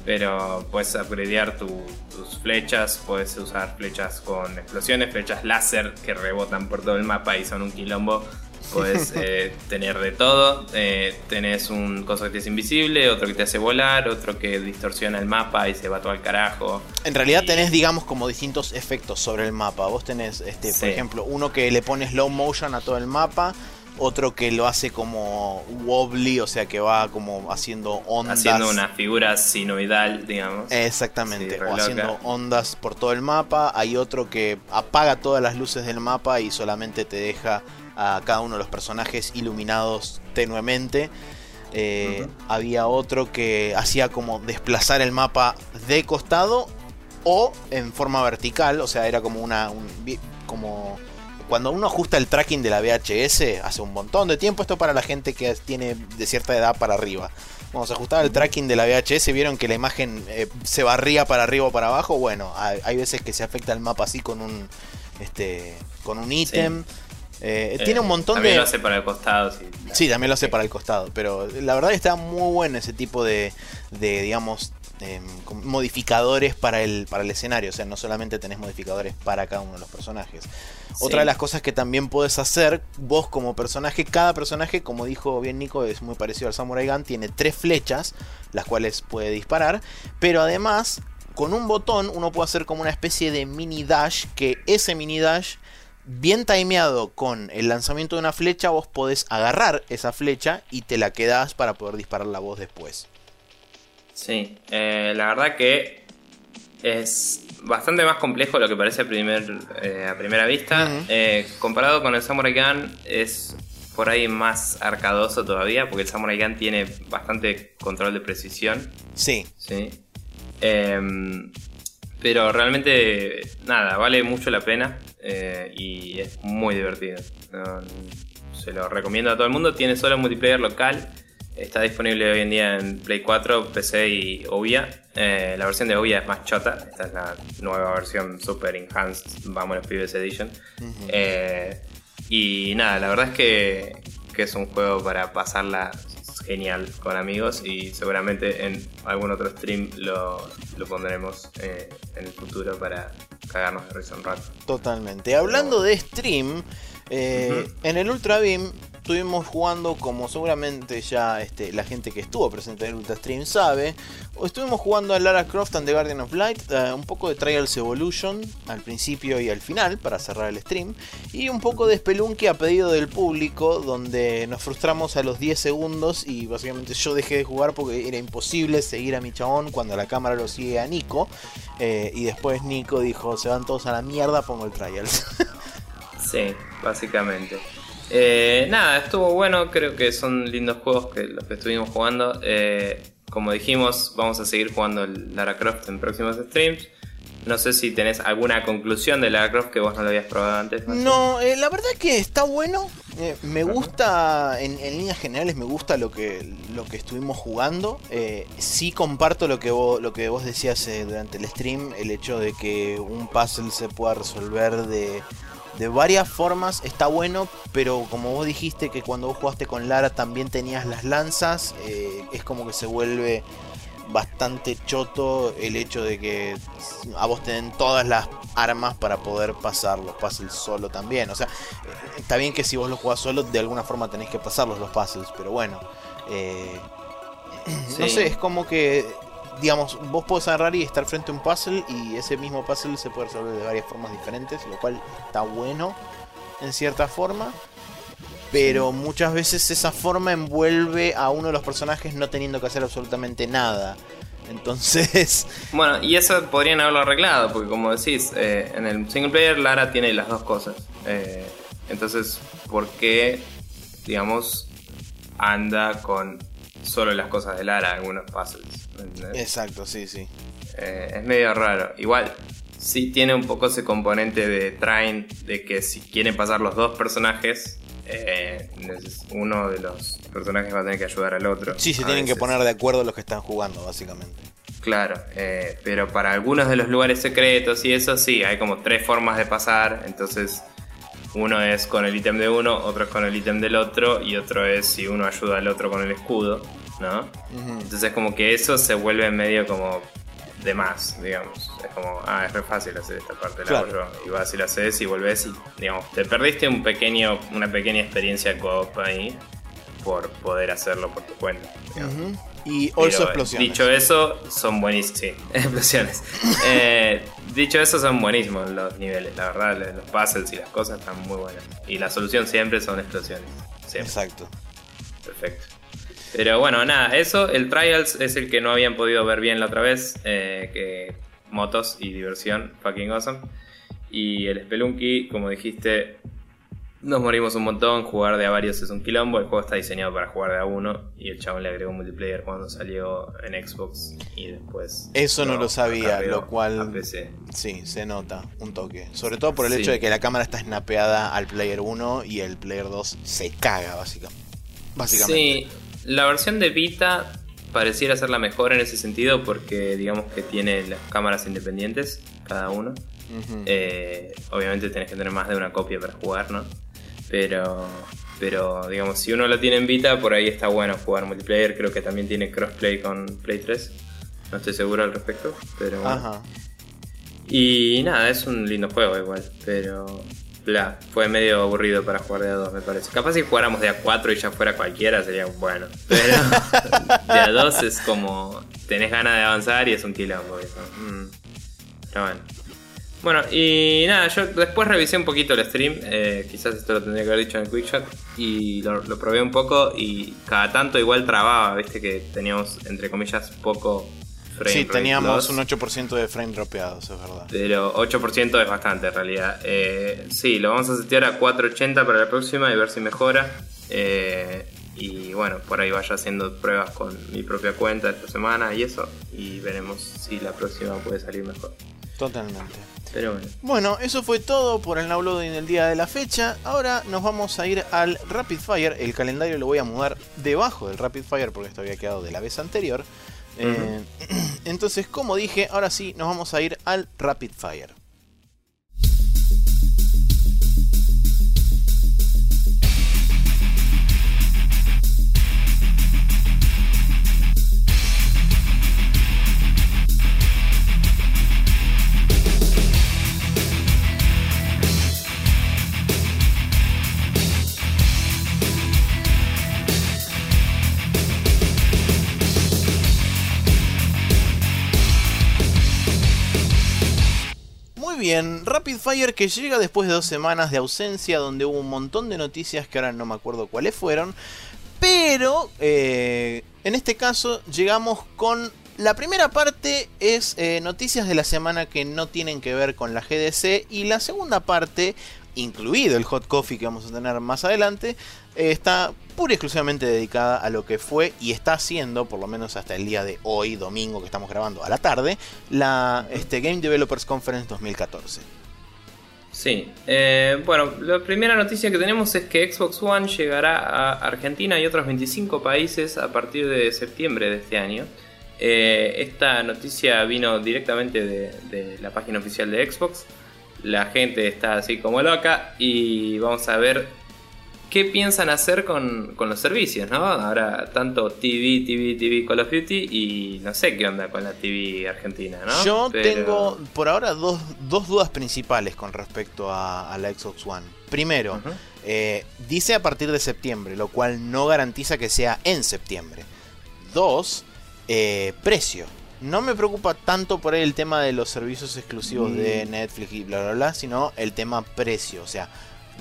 Pero puedes upgradear tus flechas, puedes usar flechas con explosiones, flechas láser que rebotan por todo el mapa y son un quilombo. Puedes [laughs] eh, tener de todo. Eh, tenés un coso que te es invisible, otro que te hace volar, otro que distorsiona el mapa y se va todo al carajo. En realidad tenés, digamos, como distintos efectos sobre el mapa. Vos tenés, este, por ejemplo, uno que le pone slow motion a todo el mapa otro que lo hace como wobbly, o sea que va como haciendo ondas. Haciendo una figura sinoidal, digamos. Exactamente, o haciendo ondas por todo el mapa. Hay otro que apaga todas las luces del mapa y solamente te deja a cada uno de los personajes iluminados tenuemente. Eh, había otro que hacía como desplazar el mapa de costado o en forma vertical, o sea, era como una. como cuando uno ajusta el tracking de la VHS, hace un montón de tiempo, esto para la gente que tiene de cierta edad para arriba. Vamos a ajustar el tracking de la VHS, vieron que la imagen eh, se barría para arriba o para abajo. Bueno, hay, veces que se afecta el mapa así con un este con un ítem. Eh, tiene un montón de. También lo hace para el costado, sí. Sí, también lo hace para el costado. Pero la verdad está muy bueno ese tipo de, de digamos, modificadores para el, para el escenario. O sea, no solamente tenés modificadores para cada uno de los personajes. Otra de las cosas que también puedes hacer, vos como personaje, cada personaje, como dijo bien Nico, es muy parecido al Samurai Gun, tiene tres flechas, las cuales puede disparar. Pero además, con un botón, uno puede hacer como una especie de mini dash, que ese mini dash bien timeado con el lanzamiento de una flecha, vos podés agarrar esa flecha y te la quedás para poder disparar la voz después. Sí, eh, la verdad que es bastante más complejo de lo que parece a, primer, eh, a primera vista. Eh, comparado con el Samurai Gun es por ahí más arcadoso todavía, porque el Samurai Gun tiene bastante control de precisión. Sí. Sí. Em, pero realmente, nada, vale mucho la pena y es muy divertido. se lo recomiendo a todo el mundo. Tiene solo multiplayer local. Está disponible hoy en día en Play 4, PC y Ouya. Eh, la versión de Ouya es más chota. Esta es la nueva versión Super Enhanced, vamos los Pibes Edition. Eh, y nada, la verdad es que, que es un juego para pasarla genial con amigos y seguramente en algún otro stream lo, lo pondremos eh, en el futuro para cagarnos de risa un rato. Totalmente. Hablando de stream, eh, en el Ultra Beam estuvimos jugando, como seguramente ya este, la gente que estuvo presente en el Ultra Stream sabe, estuvimos jugando a Lara Croft and the Guardian of Light, eh, un poco de Trials Evolution al principio y al final para cerrar el stream, y un poco de Spelunky a pedido del público, donde nos frustramos a los 10 segundos y básicamente yo dejé de jugar porque era imposible seguir a mi chabón cuando la cámara lo sigue a Nico, eh, y después Nico dijo, se van todos a la mierda, pongo el Trials. [laughs] sí, básicamente. Eh, nada, estuvo bueno, creo que son lindos juegos que los que estuvimos jugando. Eh, como dijimos, vamos a seguir jugando el Lara Croft en próximos streams. No sé si tenés alguna conclusión de Lara Croft que vos no lo habías probado antes. No, eh, la verdad que está bueno. me gusta, en, líneas generales, me gusta lo que, lo que estuvimos jugando. sí comparto lo que vos, lo que vos decías durante el stream, el hecho de que un puzzle se pueda resolver de de varias formas está bueno, pero como vos dijiste que cuando vos jugaste con Lara también tenías las lanzas, eh, es como que se vuelve bastante choto el hecho de que a vos te den todas las armas para poder pasar los puzzles solo también. O sea, está bien que si vos lo jugás solo, de alguna forma tenés que pasarlos los puzzles, pero bueno. Eh, [clears throat] no sé, es como que digamos, vos podés agarrar y estar frente a un puzzle y ese mismo puzzle se puede resolver de varias formas diferentes, lo cual está bueno en cierta forma. Pero muchas veces esa forma envuelve a uno de los personajes no teniendo que hacer absolutamente nada. Entonces. [laughs] Bueno, y eso podrían haberlo arreglado, porque como decís, eh, en el single player Lara tiene las dos cosas. Eh, entonces, ¿por qué, digamos, anda con solo las cosas de Lara algunos puzzles? Exacto, sí, sí. Eh, es medio raro. Igual, sí tiene un poco ese componente de Train, de que si quieren pasar los dos personajes, eh, uno de los personajes va a tener que ayudar al otro. Sí, se tienen que poner de acuerdo los que están jugando, básicamente. Claro, eh, pero para algunos de los lugares secretos y eso sí, hay como tres formas de pasar, entonces uno es con el ítem de uno, otro es con el ítem del otro y otro es si uno ayuda al otro con el escudo. ¿no? Entonces como que eso se vuelve medio como de más, digamos. Es como, ah, es re fácil hacer esta parte, la hago Y vas y la haces y volvés y, digamos, te perdiste un pequeño, una pequeña experiencia co ahí por poder hacerlo por tu cuenta. Y also explosiones. Dicho eso, son buenísimos. Sí, [laughs] explosiones. Eh, dicho eso, son buenísimos los niveles, la verdad. Los puzzles y las cosas están muy buenas. Y la solución siempre son explosiones. Exacto. Perfecto. Pero bueno, nada, eso, el Trials es el que no habían podido ver bien la otra vez, eh, que motos y diversión, fucking awesome. Y el Spelunky, como dijiste, nos morimos un montón, jugar de a varios es un quilombo, el juego está diseñado para jugar de a uno y el chabón le agregó multiplayer cuando salió en Xbox y después... Eso no lo sabía, lo cual... Sí, se nota un toque. Sobre todo por el hecho de que la cámara está snapeada al player 1 y el player 2 se caga básicamente. Básicamente. Sí, la versión de Vita pareciera ser la mejor en ese sentido porque digamos que tiene las cámaras independientes, cada uno. Eh, obviamente tenés que tener más de una copia para jugar, ¿no? Pero, pero digamos, si uno lo tiene en Vita, por ahí está bueno jugar multiplayer. Creo que también tiene crossplay con Play 3. No estoy seguro al respecto, pero... Ajá. Y nada, es un lindo juego igual, pero bla, fue medio aburrido para jugar de a 2 me parece. Capaz si jugáramos de a 4 y ya fuera cualquiera sería bueno. Pero [laughs] de a 2 es como tenés ganas de avanzar y es un quilombo eso. Mm. Pero bueno. Bueno, y nada, yo después revisé un poquito el stream, eh, quizás esto lo tendría que haber dicho en el Quickshot, y lo, lo probé un poco y cada tanto igual trababa, viste que teníamos entre comillas poco Sí, teníamos un 8% de frame dropeados, es verdad. Pero 8% es bastante en realidad. Eh, sí, lo vamos a setear a 480 para la próxima y ver si mejora. Eh, y bueno, por ahí vaya haciendo pruebas con mi propia cuenta esta semana y eso. Y veremos si la próxima puede salir mejor. Totalmente. Pero bueno. Bueno, eso fue todo por el downloading del día de la fecha. Ahora nos vamos a ir al Rapid Fire. El calendario lo voy a mudar debajo del Rapid Fire porque esto había quedado de la vez anterior. Eh, [clears throat] entonces, como dije, ahora sí nos vamos a ir al Rapid Fire. Bien, Rapid Fire que llega después de dos semanas de ausencia donde hubo un montón de noticias que ahora no me acuerdo cuáles fueron. Pero eh, en este caso llegamos con... La primera parte es eh, noticias de la semana que no tienen que ver con la GDC y la segunda parte, incluido el hot coffee que vamos a tener más adelante, está pura y exclusivamente dedicada a lo que fue y está haciendo, por lo menos hasta el día de hoy, domingo que estamos grabando a la tarde, la este, Game Developers Conference 2014. Sí, eh, bueno, la primera noticia que tenemos es que Xbox One llegará a Argentina y otros 25 países a partir de septiembre de este año. Eh, esta noticia vino directamente de, de la página oficial de Xbox. La gente está así como loca y vamos a ver qué piensan hacer con, con, los servicios, ¿no? Ahora tanto TV, TV, TV Call of Duty y no sé qué onda con la TV argentina, ¿no? Yo Pero... tengo por ahora dos, dos, dudas principales con respecto a, a la Xbox One. Primero, uh -huh. eh, dice a partir de septiembre, lo cual no garantiza que sea en septiembre. Dos, eh, precio. No me preocupa tanto por ahí el tema de los servicios exclusivos mm. de Netflix y bla bla bla, sino el tema precio. O sea,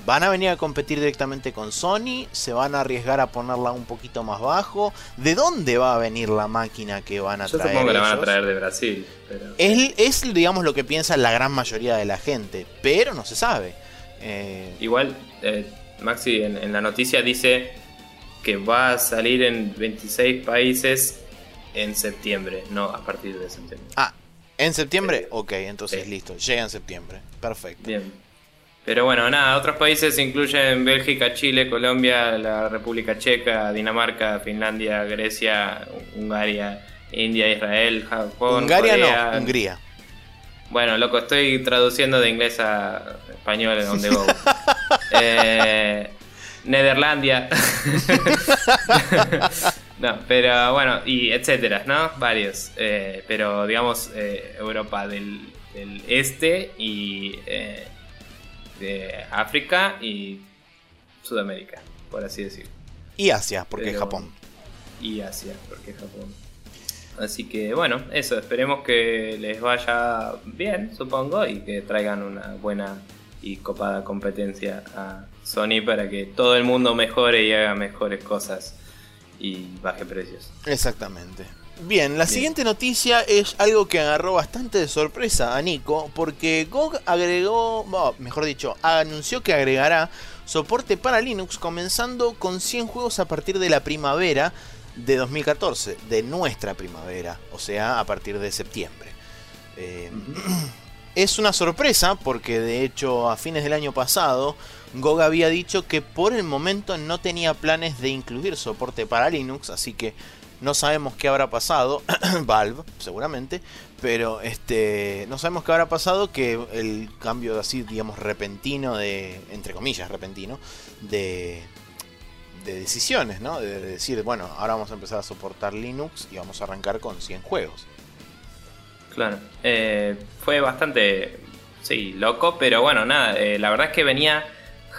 ¿Van a venir a competir directamente con Sony? ¿Se van a arriesgar a ponerla un poquito más bajo? ¿De dónde va a venir la máquina que van a Yo traer? Supongo que la van a traer de Brasil. Pero... Es, es, digamos, lo que piensa la gran mayoría de la gente, pero no se sabe. Eh... Igual, eh, Maxi en, en, la noticia dice que va a salir en 26 países en septiembre, no a partir de septiembre. Ah, ¿en septiembre? Ok, entonces listo, llega en septiembre. Perfecto. Bien. Pero bueno, nada, otros países incluyen Bélgica, Chile, Colombia, la República Checa, Dinamarca, Finlandia, Grecia, Hungaria, India, Israel, Japón. Hungaria Corea. no, Hungría. Bueno, loco, estoy traduciendo de inglés a español en donde go. [laughs] eh, Nederlandia. [laughs] no, pero bueno, y etcétera, ¿no? Varios. Eh, pero digamos, eh, Europa del, del, este y eh, de África y Sudamérica, por así decirlo. Y Asia, porque Pero, Japón. Y Asia, porque Japón. Así que bueno, eso, esperemos que les vaya bien, supongo, y que traigan una buena y copada competencia a Sony para que todo el mundo mejore y haga mejores cosas y baje precios. Exactamente. Bien, la Bien. siguiente noticia es algo que agarró bastante de sorpresa a Nico, porque GOG agregó, bueno, mejor dicho, anunció que agregará soporte para Linux comenzando con 100 juegos a partir de la primavera de 2014, de nuestra primavera, o sea, a partir de septiembre. Eh, es una sorpresa porque de hecho a fines del año pasado GOG había dicho que por el momento no tenía planes de incluir soporte para Linux, así que no sabemos qué habrá pasado, [clears throat] Valve seguramente, pero este no sabemos qué habrá pasado que el cambio así, digamos, repentino de, entre comillas, repentino, de, de decisiones, ¿no? De, de decir, bueno, ahora vamos a empezar a soportar Linux y vamos a arrancar con 100 juegos. Claro, eh, fue bastante, sí, loco, pero bueno, nada, eh, la verdad es que venía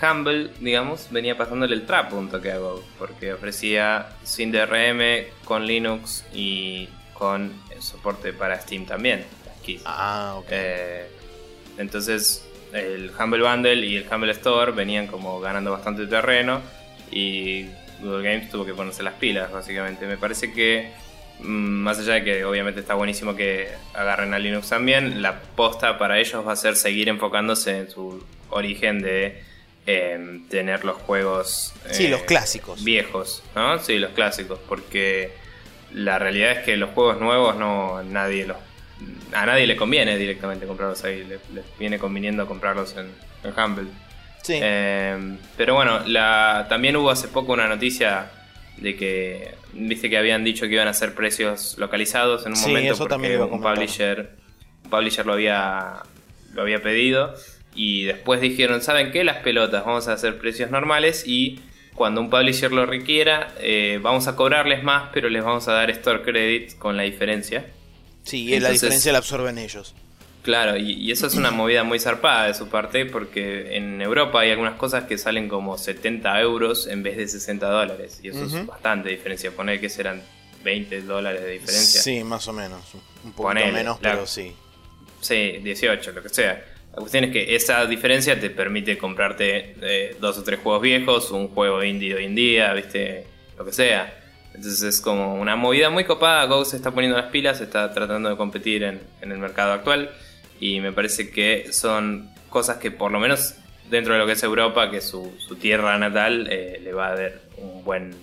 Humble, digamos, venía pasándole el trap un toque a Go, porque ofrecía sin DRM, con Linux y con soporte para Steam también. Ah, ok. Eh, entonces, el Humble Bundle y el Humble Store venían como ganando bastante terreno y Google Games tuvo que ponerse las pilas, básicamente. Me parece que, mm, más allá de que obviamente está buenísimo que agarren a Linux también, la posta para ellos va a ser seguir enfocándose en su origen de eh, tener los juegos sí, eh, los clásicos viejos, ¿no? Sí, los clásicos, porque la realidad es que los juegos nuevos no nadie los a nadie le conviene directamente comprarlos ahí, les, viene conviniendo comprarlos en, Humble. Sí. Eh, pero bueno, la, también hubo hace poco una noticia de que viste que habían dicho que iban a hacer precios localizados en un momento porque un publisher, un publisher lo había lo había pedido y después dijeron, ¿saben qué? Las pelotas, vamos a hacer precios normales y cuando un publisher lo requiera, eh, vamos a cobrarles más, pero les vamos a dar store credit con la diferencia. Sí, y la diferencia la absorben ellos. Claro, y, eso es una movida muy zarpada de su parte, porque en Europa hay algunas cosas que salen como 70 euros en vez de 60 dólares, y eso es bastante diferencia. Poner que serán 20 dólares de diferencia. Sí, más o menos. Un poco menos, pero sí. Sí, 18, lo que sea. La cuestión es que esa diferencia te permite comprarte eh, dos o tres juegos viejos, un juego indie hoy en día, viste, lo que sea. Entonces es como una movida muy copada. Go se está poniendo las pilas, está tratando de competir en, el mercado actual. Y me parece que son cosas que por lo menos dentro de lo que es Europa, que es su, tierra natal, eh, le va a dar un buen,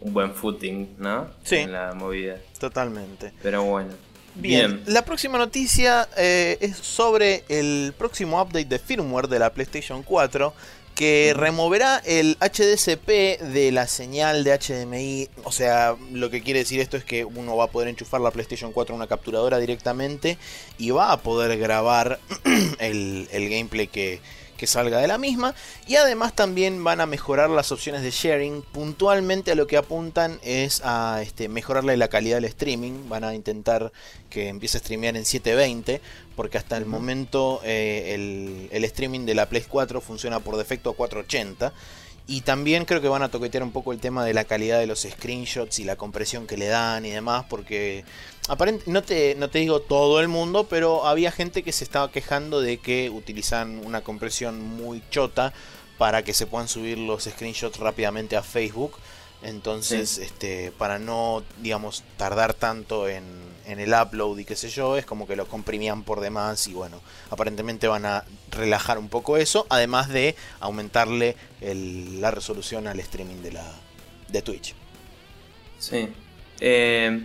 un buen footing, ¿no? Sí. En la movida. Totalmente. Pero bueno. Bien, la próxima noticia eh, es sobre el próximo update de firmware de la PlayStation 4 que removerá el HDCP de la señal de HDMI. O sea, lo que quiere decir esto es que uno va a poder enchufar la PlayStation 4 a una capturadora directamente y va a poder grabar [clears throat] el, el gameplay que, que salga de la misma. Y además también van a mejorar las opciones de sharing. Puntualmente a lo que apuntan es a este, mejorarle la calidad del streaming. Van a intentar que empiece a streamear en 720. Porque hasta el momento eh, el, el streaming de la Play 4 funciona por defecto a 480. Y también creo que van a toquetear un poco el tema de la calidad de los screenshots y la compresión que le dan y demás, porque aparente, no, te, no te digo todo el mundo, pero había gente que se estaba quejando de que utilizan una compresión muy chota para que se puedan subir los screenshots rápidamente a Facebook. Entonces, este, para no, digamos, tardar tanto en, en, el upload y qué sé yo, es como que lo comprimían por demás y bueno, aparentemente van a relajar un poco eso, además de aumentarle la resolución al streaming de, la, de Twitch. Sí. Eh,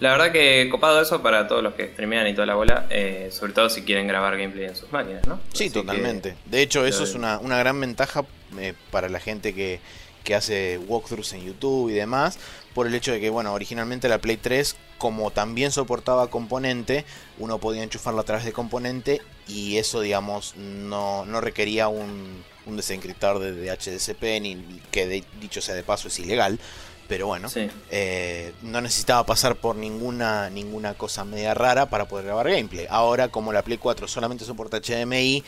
la verdad que copado eso para todos los que streamean y toda la bola, eh, sobre todo si quieren grabar gameplay en sus máquinas, ¿no? Sí, totalmente. De hecho, eso es una, una gran ventaja eh, para la gente que que hace walkthroughs en YouTube y demás, por el hecho de que, bueno, originalmente la Play 3, como también soportaba componente, uno podía enchufarla a través de componente y eso, digamos, no, no requería un, un desencriptador de, HDCP, ni que dicho sea de paso es ilegal. Pero bueno, eh, no necesitaba pasar por ninguna, ninguna cosa media rara para poder grabar gameplay. Ahora, como la Play 4 solamente soporta HDMI,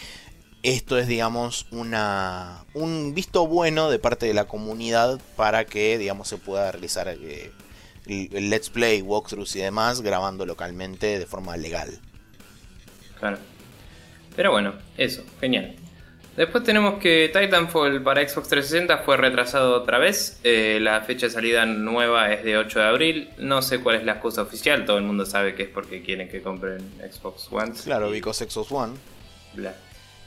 esto es, digamos, una, un visto bueno de parte de la comunidad para que, digamos, se pueda realizar eh, el, let's play, walkthroughs y demás grabando localmente de forma legal. Claro. Pero bueno, eso, genial. Después tenemos que Titanfall para Xbox 360 fue retrasado otra vez. Eh, la fecha de salida nueva es de 8 de abril. No sé cuál es la excusa oficial. Todo el mundo sabe que es porque quieren que compren Xbox One. Claro, because Xbox One. Bla.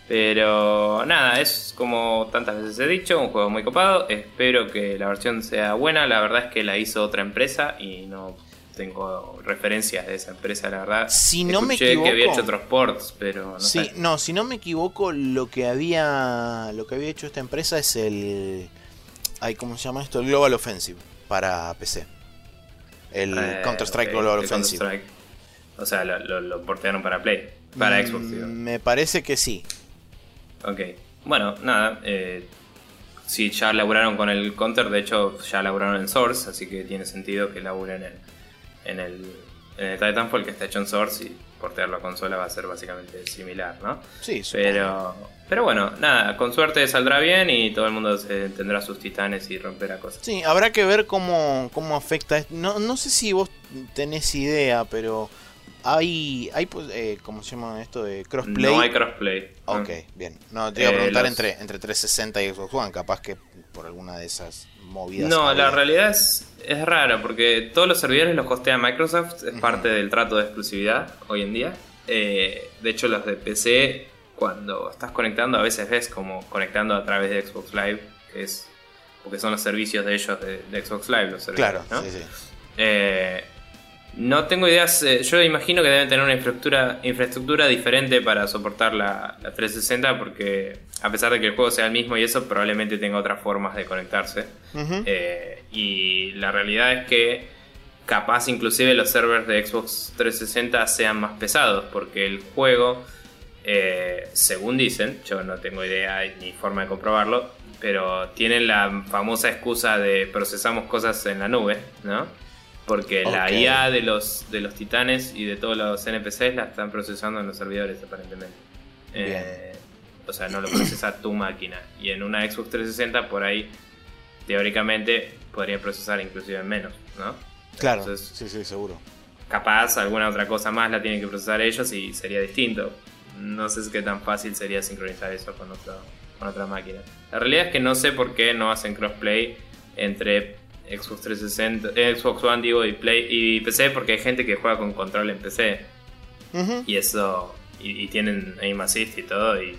Pero nada, es como tantas veces he dicho, un juego muy copado. Espero que la versión sea buena. La verdad es que la hizo otra empresa y no tengo referencias de esa empresa, la verdad. Si no me equivoco, que había hecho otros ports, pero no sí, no, si no me equivoco, lo que había lo que había hecho esta empresa es el ay, ¿cómo se llama esto? El Global Offensive para PC. El eh, Counter Strike Global Offensive. O sea, lo, portearon para Play, para mm, Xbox. Me parece que sí. Ok. Bueno, nada. Eh, si ya laburaron con el counter, de hecho ya laburaron en Source, así que tiene sentido que laburen en, en, el, en el Titanfall que está hecho en Source y portearlo a consola va a ser básicamente similar, ¿no? Sí, pero, pero bueno, nada, con suerte saldrá bien y todo el mundo se tendrá sus titanes y romperá cosas. Sí, habrá que ver cómo, cómo afecta. No, no sé si vos tenés idea, pero hay, hay pues, eh, ¿cómo se llama esto de crossplay? No hay crossplay. Ok, bien. No, te iba a eh, preguntar entre, entre 360 y Xbox One, capaz que por alguna de esas movidas. No, la realidad es, es rara, porque todos los servidores los costea Microsoft, es parte del trato de exclusividad hoy en día. Eh, de hecho, los de PC, cuando estás conectando, a veces ves como conectando a través de Xbox Live, que es porque son los servicios de ellos de, Xbox Live, los servidores. Claro, sí, sí. Eh, No tengo ideas, eh, yo imagino que deben tener una infraestructura, infraestructura diferente para soportar la, 360 porque a pesar de que el juego sea el mismo y eso, probablemente tenga otras formas de conectarse. Eh, y la realidad es que capaz inclusive los servers de Xbox 360 sean más pesados porque el juego, eh, según dicen, yo no tengo idea ni forma de comprobarlo, pero tienen la famosa excusa de procesamos cosas en la nube, ¿no? Porque la IA de los, de los titanes y de todos los NPCs la están procesando en los servidores, aparentemente. Eh, o sea, no lo procesa tu máquina. Y en una Xbox 360, por ahí, teóricamente, podría procesar inclusive menos, ¿no? Claro, sí, sí, seguro. Capaz alguna otra cosa más la tienen que procesar ellos y sería distinto. No sé qué tan fácil sería sincronizar eso con, otro, con otra máquina. La realidad es que no sé por qué no hacen crossplay entre Xbox 360, eh, Xbox One digo, y, Play, y PC porque hay gente que juega con control en PC. Y eso, y, tienen aim assist y todo, y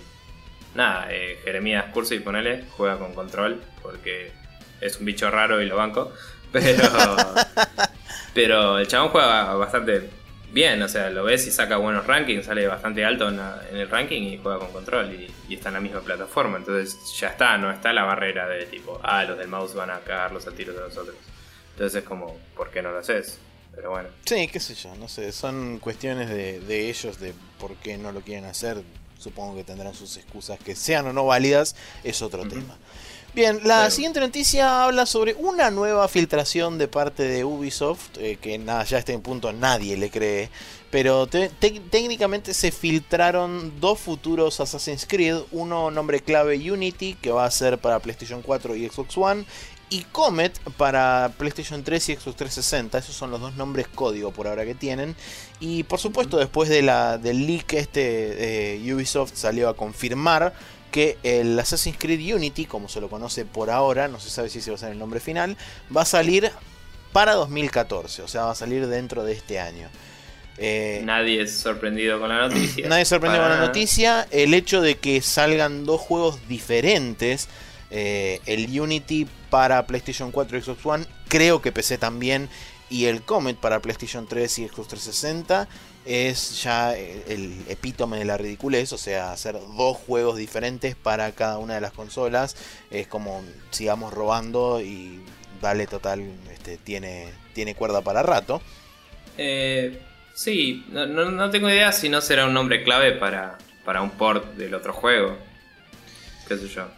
nada, eh, Jeremías Curso y ponele, juega con control porque es un bicho raro y lo banco. [laughs] Pero, [laughs] pero el chabón juega bastante bien, o sea, lo ves y saca buenos rankings, sale bastante alto en, el ranking y juega con control y, está en la misma plataforma. Entonces ya está, no está la barrera de tipo, ah, los del mouse van a cagarlos a tiros de los otros. Entonces es como, ¿por qué no lo haces? Pero bueno. Sí, qué sé yo, no sé, son cuestiones de, ellos de por qué no lo quieren hacer. Supongo que tendrán sus excusas que sean o no válidas, es otro tema. Bien, la siguiente noticia habla sobre una nueva filtración de parte de Ubisoft, eh, que nada, ya está en punto nadie le cree, pero técnicamente se filtraron dos futuros Assassin's Creed, uno nombre clave Unity, que va a ser para PlayStation 4 y Xbox One, y Comet para PlayStation 3 y Xbox 360. Esos son los dos nombres código por ahora que tienen. Y por supuesto, después de la, del leak este, eh, Ubisoft salió a confirmar que el Assassin's Creed Unity, como se lo conoce por ahora, no se sabe si se va a ser el nombre final, va a salir para 2014, o sea, va a salir dentro de este año. Eh, nadie es sorprendido con la noticia. Nadie es sorprendido con la noticia. El hecho de que salgan dos juegos diferentes, eh, el Unity para PlayStation 4 y Xbox One, creo que PC también, y el Comet para PlayStation 3 y Xbox 360, es ya el epítome de la ridiculez, o sea, hacer dos juegos diferentes para cada una de las consolas es como sigamos robando y vale total, este, tiene, tiene cuerda para rato. Eh, sí, no, no, tengo idea si no será un nombre clave para, para un port del otro juego.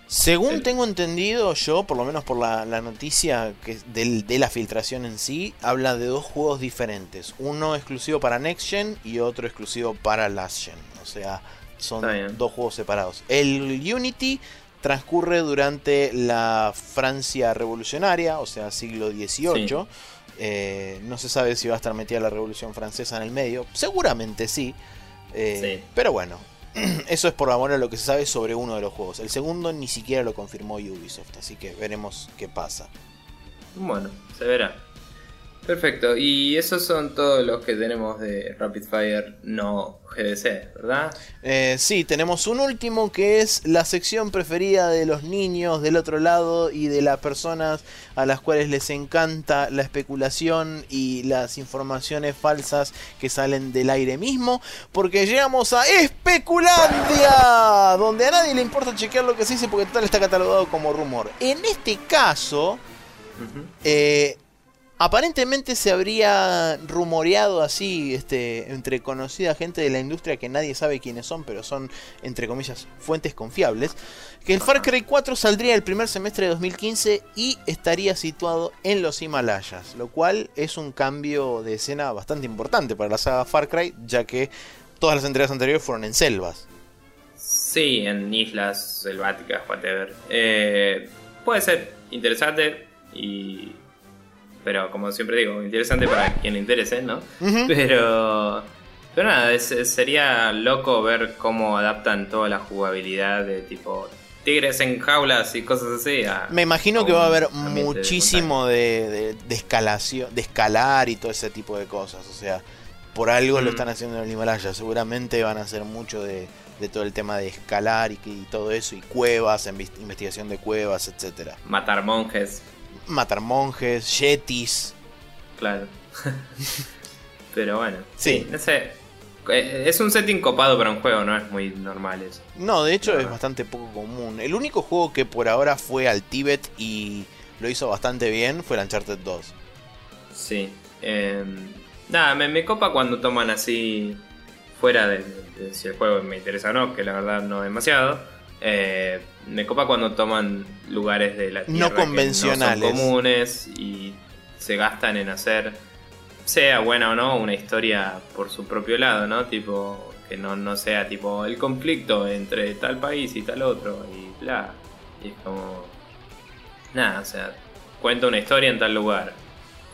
Según tengo entendido yo, por lo menos por la, noticia que de, la filtración en sí, habla de dos juegos diferentes. Uno exclusivo para Next Gen y otro exclusivo para Last Gen. O sea, son dos juegos separados. El Unity transcurre durante la Francia revolucionaria, o sea, siglo XVIII. Eh, no se sabe si va a estar metida la Revolución Francesa en el medio. Seguramente sí. Eh, pero bueno, [clears throat] Eso es por ahora lo que se sabe sobre uno de los juegos. El segundo ni siquiera lo confirmó Ubisoft, así que veremos qué pasa. Bueno, se verá. Perfecto, y esos son todos los que tenemos de Rapid Fire no GDC, ¿verdad? Eh, sí, tenemos un último que es la sección preferida de los niños del otro lado y de las personas a las cuales les encanta la especulación y las informaciones falsas que salen del aire mismo, porque llegamos a Especulandia, donde a nadie le importa chequear lo que se dice porque total está catalogado como rumor. En este caso, eh, Aparentemente se habría rumoreado así, este, entre conocida gente de la industria que nadie sabe quiénes son, pero son, entre comillas, fuentes confiables, que el Far Cry 4 saldría el primer semestre de 2015 y estaría situado en los Himalayas, lo cual es un cambio de escena bastante importante para la saga Far Cry, ya que todas las entregas anteriores fueron en selvas. Sí, en islas selváticas, whatever. Eh, puede ser interesante y pero como siempre digo, interesante para quien le interese, ¿no? [laughs] Pero. Pero nada, sería loco ver cómo adaptan toda la jugabilidad de tipo tigres en jaulas y cosas así. Me imagino que va a haber muchísimo de, escalación, de escalar y todo ese tipo de cosas. O sea, por algo lo están haciendo en el Himalaya. Seguramente van a hacer mucho de, todo el tema de escalar y, y, todo eso, y cuevas, investigación de cuevas, etcétera. Matar monjes matar monjes, yetis. Claro. [laughs] Pero bueno, Sí. sí, no sé. Eh, Es un setting copado para un juego, no es muy normal eso. No, de hecho No, es no. bastante poco común. El único juego que por ahora fue al Tíbet y lo hizo bastante bien fue el Uncharted 2. Sí. eh, nada, me, me copa cuando toman así fuera de, de si el juego me interesa o no, que la verdad no demasiado. Eh, me copa cuando toman lugares de la tierra convencionales. no son comunes y se gastan en hacer, sea buena o no, una historia por su propio lado, ¿no? Tipo, que no, no sea tipo el conflicto entre tal país y tal otro y bla. Y es como... Nada, o sea, cuenta una historia en tal lugar.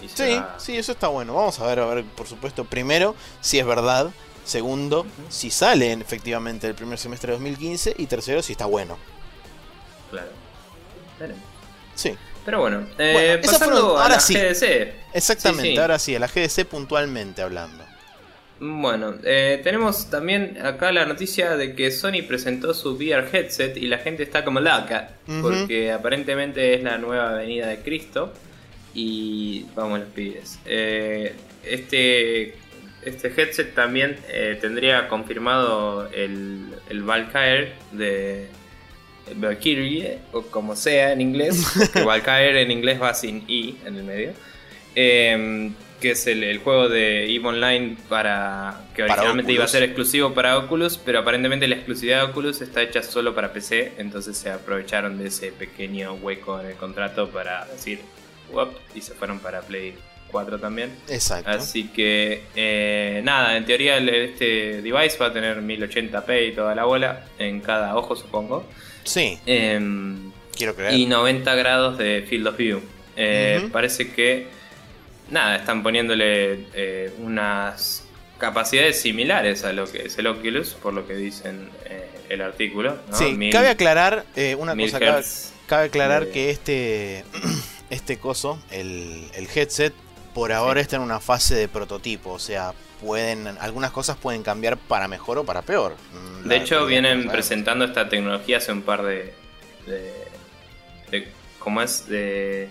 Y Sí, sí, eso está bueno. Vamos a ver, a ver, por supuesto, primero, si es verdad. Segundo, si sale efectivamente el primer semestre de 2015. Y tercero, si está bueno. Claro. Sí, Pero bueno, eh, Bueno, pasando fueron- a ahora la sí. GDC. exactamente. Sí, sí. Ahora sí, a la GDC puntualmente hablando. Bueno, eh, tenemos también acá la noticia de que Sony presentó su VR headset y la gente está como loca. Ujú. Porque aparentemente es la nueva venida de Cristo. Y vamos los pibes. Eh, este, este headset también eh, tendría confirmado el, el Valkyrie de Valkyrie, o como sea en inglés. Porque [laughs] Valkyrie en inglés va sin I en el medio. Eh, que es el, el juego de EVE Online para que Para originalmente iba a ser exclusivo para Oculus, pero aparentemente la exclusividad de Oculus está hecha solo para PC, entonces se aprovecharon de ese pequeño hueco en el contrato para decir, y se fueron para Play 4 también. Exacto. Así que eh, nada, en teoría este device va a tener 1080p y toda la bola en cada ojo supongo. Sí, Em, quiero creer. y 90 grados de field of view. Eh. Parece que nada, están poniéndole eh, unas capacidades similares a lo que es el Oculus, por lo que dicen el artículo. ¿no? sí, Mil- cabe aclarar una cosa. Cabe, hertz cabe aclarar de- que este, [clears throat] este coso, el, el headset, por ahora está en una fase de prototipo. O sea, pueden algunas cosas pueden cambiar para mejor o para peor. Mm, De hecho, vienen presentando esta tecnología hace un par de. de, de- ¿Cómo es? De.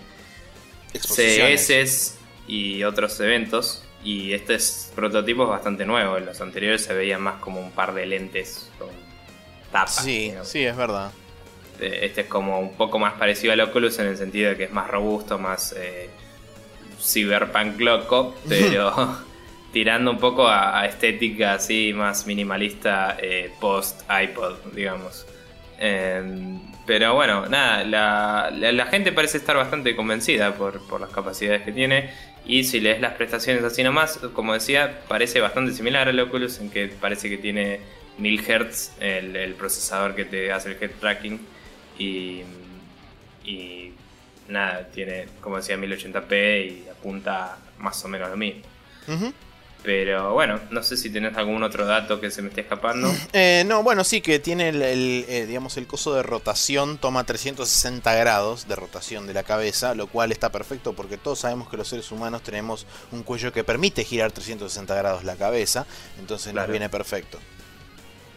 CS y otros eventos. Y este es, prototipo es bastante nuevo. En los anteriores se veían más como un par de lentes con tapas. Sí, digamos. sí, es verdad. Eh, Este es como un poco más parecido al Oculus en el sentido de que es más robusto, más eh, cyberpunk loco, [laughs] pero [laughs] tirando un poco a, a estética así más minimalista eh, post iPod, digamos. Em, pero bueno, nada, la, la- la gente parece estar bastante convencida por, por las capacidades que tiene. Y si lees las prestaciones así nomás, como decía, parece bastante similar al Oculus, en que parece que tiene 1000 Hz el, el procesador que te hace el head tracking. Y, y nada, tiene, como decía, 1080p y apunta más o menos a lo mismo. Pero bueno, no sé si tenés algún otro dato que se me esté escapando. [laughs] Eh, no, bueno, sí que tiene el, el, eh, digamos, el coso de rotación, toma 360 grados de rotación de la cabeza, lo cual está perfecto porque todos sabemos que los seres humanos tenemos un cuello que permite girar 360 grados la cabeza, entonces nos Claro. viene perfecto.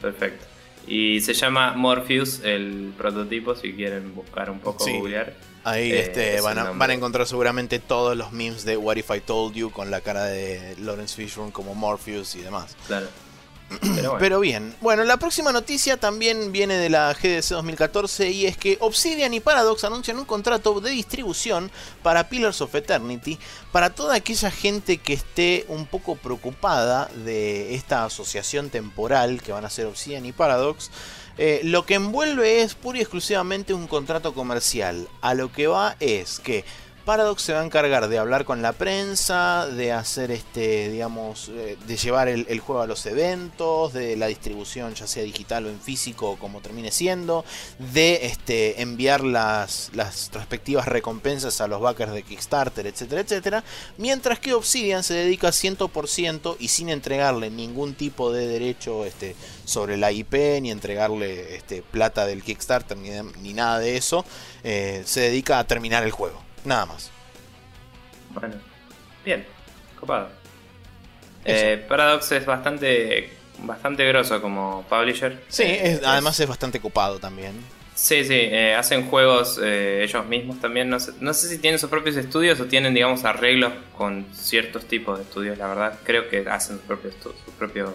Perfecto. Y se llama Morpheus el prototipo, si quieren buscar un poco, Sí. googlear. Ahí Eh, este, es van, a, van a encontrar seguramente todos los memes de What If I Told You con la cara de Lawrence Fishburne como Morpheus y demás. Claro. [clears throat] Pero bueno. Pero bien, bueno, la próxima noticia también viene de la GDC 2014 y es que Obsidian y Paradox anuncian un contrato de distribución para Pillars of Eternity para toda aquella gente que esté un poco preocupada de esta asociación temporal que van a ser Obsidian y Paradox. Eh, lo que envuelve es pura y exclusivamente un contrato comercial. A lo que va es que Paradox se va a encargar de hablar con la prensa, de hacer este, digamos, eh, de llevar el, juego a los eventos, de la distribución ya sea digital o en físico como termine siendo, de este, enviar las, las respectivas recompensas a los backers de Kickstarter, etcétera, etcétera. Mientras que Obsidian se dedica 100% y sin entregarle ningún tipo de derecho este, sobre la IP, ni entregarle este, plata del Kickstarter, ni, ni nada de eso, eh, se dedica a terminar el juego. Nada más. Bueno, bien, copado. Eh, Paradox es bastante bastante grosso como publisher. Sí, es- además es bastante copado también. Sí, sí, eh, hacen juegos eh, ellos mismos también. No sé, no sé si tienen sus propios estudios o tienen, digamos, arreglos con ciertos tipos de estudios, la verdad. Creo que hacen sus propios, sus propios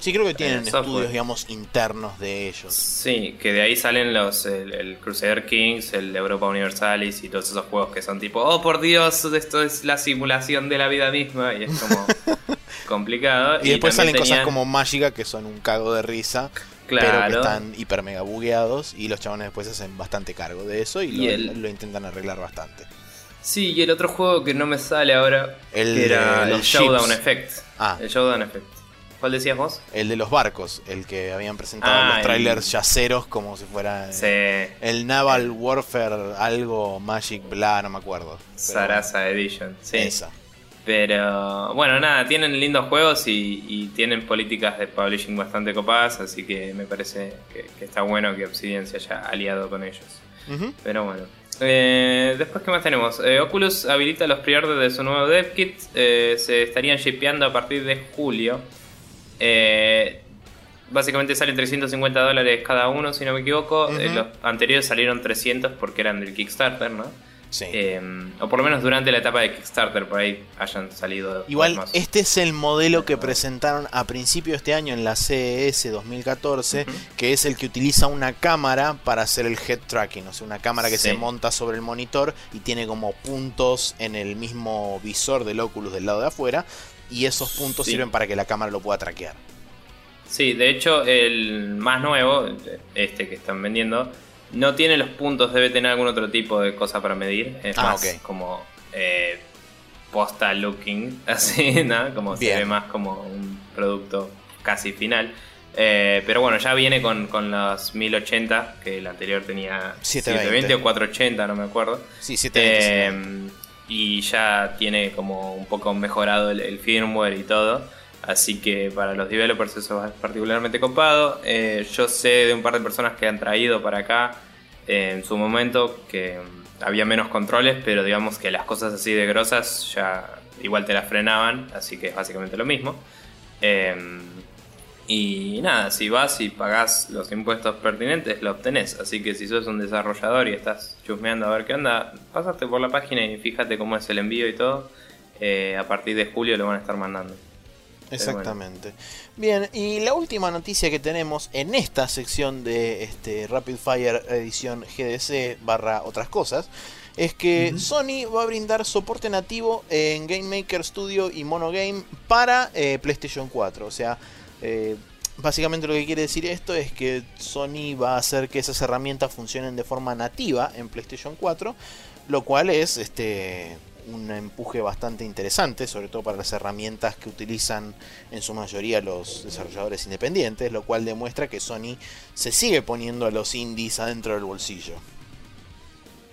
Sí, creo que tienen Eh, estudios, digamos, internos de ellos. Sí, que de ahí salen los el, el Crusader Kings, el Europa Universalis y todos esos juegos que son tipo, oh por Dios, esto es la simulación de la vida misma y es como [laughs] complicado. Y, después salen cosas como Mágica que son un cago de risa, pero que Claro. están hiper mega bugueados y los chabones después hacen bastante cargo de eso y, Y lo, el- lo intentan arreglar bastante. Sí, y el otro juego que no me sale ahora, El era el los Showdown. Effect. Ah. El Showdown Effect. ¿Cuál decías vos? El de los barcos, el que habían presentado Ah, los el- trailers yaceros como si fuera eh, Sí, el Naval Warfare, algo Magic, bla, no me acuerdo. Sarasa Edition. Sí. Esa. Pero bueno, nada, tienen lindos juegos y, y tienen políticas de publishing bastante copadas, así que me parece que, que está bueno que Obsidian se haya aliado con ellos. Pero bueno. Eh, después, ¿qué más tenemos? Eh, Oculus habilita los pre-orders de su nuevo dev kit. eh, se estarían shipeando a partir de julio. Eh, básicamente salen 350 dólares cada uno, si no me equivoco. Eh, los anteriores salieron 300 porque eran del Kickstarter, ¿no? Sí. Eh, o por lo menos durante la etapa de Kickstarter, por ahí hayan salido. Igual, más. este es el modelo que presentaron a principio de este año en la CES 2014, Ujú. que es el que utiliza una cámara para hacer el head tracking, o sea, una cámara que Sí. se monta sobre el monitor y tiene como puntos en el mismo visor del Oculus del lado de afuera, y esos puntos Sí. sirven para que la cámara lo pueda traquear. Sí, de hecho, el más nuevo, este que están vendiendo, no tiene los puntos, debe tener algún otro tipo de cosa para medir. Es Ah, más como eh, posta looking, [laughs] así, ¿no? Como Bien. se ve más como un producto casi final. Eh, pero bueno, ya viene con, con los 1080, que el anterior tenía 720 o 480, no me acuerdo. Sí, 720. Eh, y ya tiene como un poco mejorado el, firmware y todo. Así que para los developers eso es particularmente copado. Eh, yo sé de un par de personas que han traído para acá eh, en su momento que mm, había menos controles, pero digamos que las cosas así de grosas ya igual te las frenaban, así que es básicamente lo mismo. Eh, y nada, si vas y pagás los impuestos pertinentes, lo obtenés. Así que si sos un desarrollador y estás chusmeando a ver qué onda, pásate por la página y fíjate cómo es el envío y todo. Eh, a partir de julio lo van a estar mandando. Exactamente. Bien, y la última noticia que tenemos en esta sección de este Rapid Fire edición GDC barra otras cosas es que Sony va a brindar soporte nativo en Game Maker Studio y Monogame para eh, PlayStation 4. O sea, eh, básicamente lo que quiere decir esto es que Sony va a hacer que esas herramientas funcionen de forma nativa en PlayStation 4, lo cual es este un empuje bastante interesante, sobre todo para las herramientas que utilizan en su mayoría los desarrolladores independientes, lo cual demuestra que Sony se sigue poniendo a los indies adentro del bolsillo.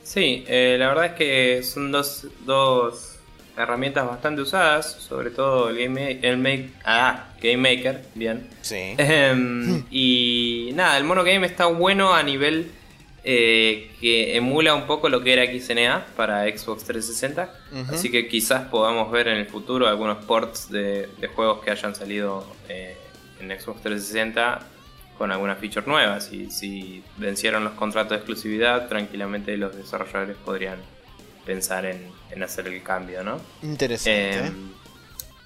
Sí, eh, la verdad es que son dos, dos herramientas bastante usadas, sobre todo el Game, el make, ah, Game Maker, bien. Sí. Ejem, y nada, el monogame está bueno a nivel eh, que emula un poco lo que era XNA para Xbox 360. Ujú. Así que quizás podamos ver en el futuro algunos ports de, de juegos que hayan salido eh, en Xbox 360 con algunas features nuevas. Y si vencieron los contratos de exclusividad, tranquilamente los desarrolladores podrían pensar en, en hacer el cambio, ¿no? Interesante. Eh,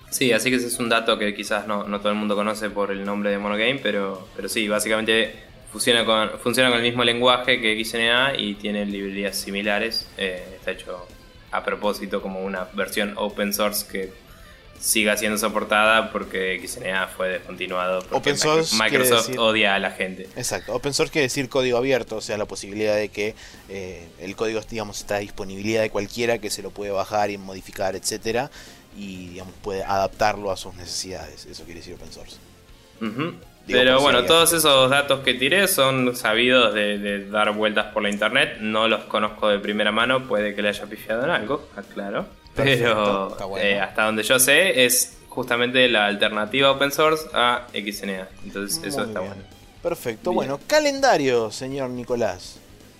sí, así que ese es un dato que quizás no, no todo el mundo conoce por el nombre de Monogame, pero, pero sí, básicamente funciona con, funciona con el mismo lenguaje que XNA y tiene librerías similares. Eh, está hecho a propósito como una versión open source que siga siendo soportada porque XNA fue descontinuado porque Open source quiere Microsoft decir- odia a la gente. Exacto. Open source quiere decir código abierto, o sea, la posibilidad de que eh, el código, digamos, está a disponibilidad de cualquiera que se lo puede bajar y modificar, etcétera, y digamos puede adaptarlo a sus necesidades. Eso quiere decir open source. Digo, Pero si bueno, todos esos datos que tiré son sabidos de, de dar vueltas por la internet. No los conozco de primera mano, puede que le haya pifiado en algo, aclaro. Perfecto, Pero bueno. eh, hasta donde yo sé es justamente la alternativa open source a XNA. Entonces eso está bien. bueno. Perfecto. Bien. Bueno, calendario, señor Nicolás.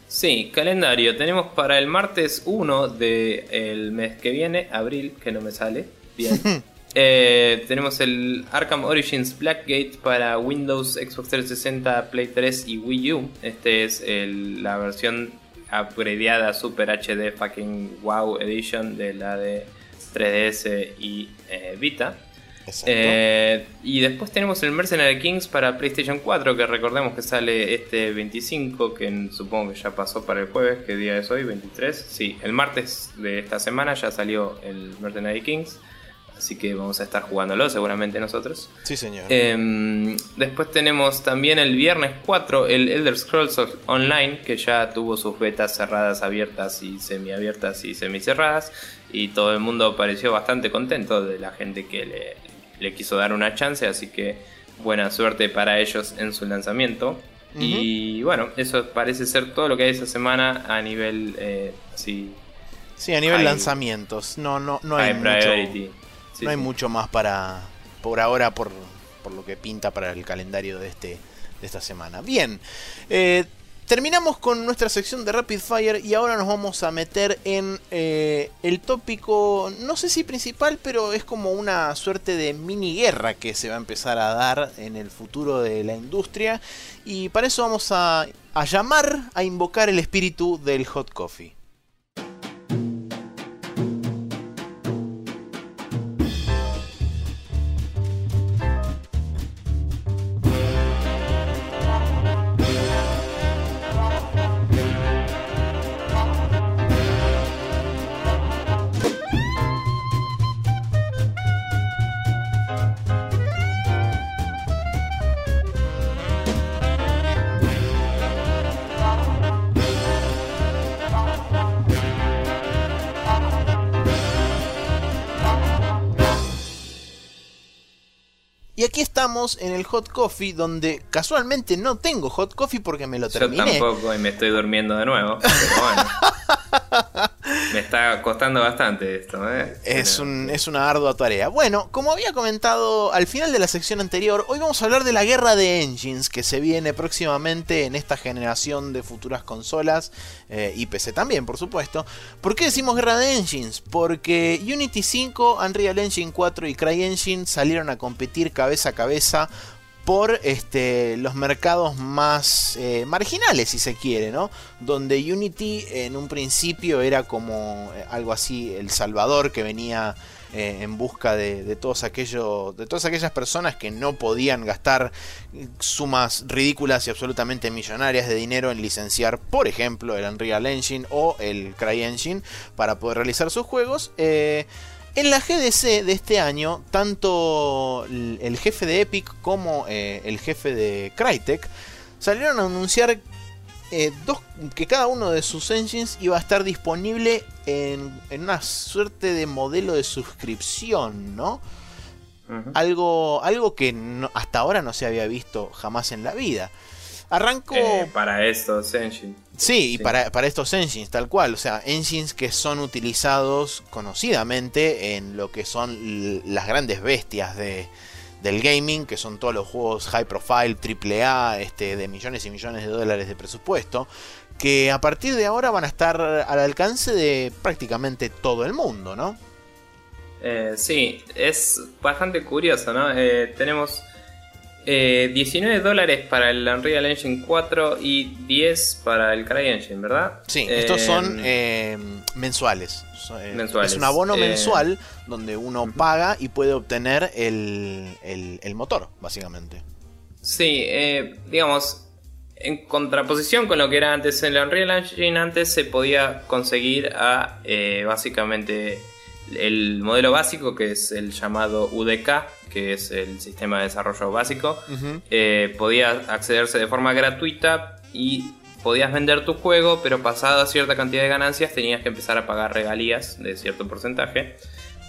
Sí, calendario. Tenemos para el martes 1 del mes que viene, abril, que no me sale. Bien. [laughs] Eh, tenemos el Arkham Origins Blackgate para Windows, Xbox 360, Play 3 y Wii U. Este es la versión upgradeada Super HD fucking Wow Edition de la de 3DS y eh, Vita. Eh, y después tenemos el Mercenary Kings para PlayStation 4, que recordemos que sale este 25, que supongo que ya pasó para el jueves, ¿qué día es hoy? 23. Sí, el martes de esta semana ya salió el Mercenary Kings. Así que vamos a estar jugándolo seguramente nosotros. Sí, señor. Em, después tenemos también el viernes 4 el Elder Scrolls Online, que ya tuvo sus betas cerradas, abiertas y semiabiertas y semicerradas. Y todo el mundo pareció bastante contento de la gente que le, le quiso dar una chance. Así que buena suerte para ellos en su lanzamiento. Y bueno, eso parece ser todo lo que hay esa semana a nivel eh, Sí, a nivel lanzamientos. No, no, no hay mucho no hay mucho más para por ahora, por, por, lo que pinta para el calendario de, este, de esta semana. Bien, eh, terminamos con nuestra sección de Rapid Fire y ahora nos vamos a meter en eh, el tópico, no sé si principal, pero es como una suerte de mini guerra que se va a empezar a dar en el futuro de la industria. Y para eso vamos a, a llamar, a invocar el espíritu del hot coffee. Y aquí estamos en el hot coffee, donde casualmente no tengo hot coffee porque me lo terminé. Yo tampoco y me estoy durmiendo de nuevo. Pero bueno. [laughs] [laughs] Me está costando bastante esto, ¿eh? Es, un, es una ardua tarea. Bueno, como había comentado al final de la sección anterior, hoy vamos a hablar de la guerra de engines que se viene próximamente en esta generación de futuras consolas eh, y PC también, por supuesto. ¿Por qué decimos guerra de engines? Porque Unity 5, Unreal Engine 4 y CryEngine salieron a competir cabeza a cabeza por este, los mercados más eh, marginales, si se quiere, ¿no? Donde Unity en un principio era como eh, algo así, el Salvador que venía eh, en busca de, todos aquellos, de todas aquellas personas que no podían gastar sumas ridículas y absolutamente millonarias de dinero en licenciar, por ejemplo, el Unreal Engine o el CryEngine para poder realizar sus juegos. En la GDC de este año, tanto el jefe de Epic como eh, el jefe de Crytek salieron a anunciar eh, dos, que cada uno de sus engines iba a estar disponible en, una suerte de modelo de suscripción, ¿no? algo, algo que hasta ahora no se había visto jamás en la vida. Arranco. Eh, para estos engines. Sí, y Para, estos engines, tal cual. O sea, engines que son utilizados conocidamente en lo que son las grandes bestias de, del gaming, que son todos los juegos high profile, AAA, este, de millones y millones de dólares de presupuesto. Que a partir de ahora van a estar al alcance de prácticamente todo el mundo, ¿no? Eh, sí, es bastante curioso, ¿no? Eh, tenemos 19 eh, dólares para el Unreal Engine 4 y 10 para el CryEngine, ¿verdad? Sí, estos son eh, mensuales. Es un abono eh, mensual donde uno paga y puede obtener el, motor, básicamente. Sí, digamos, en contraposición con lo que era antes en el Unreal Engine, antes se podía conseguir a básicamente el modelo básico, que es el llamado UDK, que es el sistema de desarrollo básico, eh, podía accederse de forma gratuita y podías vender tu juego, pero pasada cierta cantidad de ganancias tenías que empezar a pagar regalías de cierto porcentaje.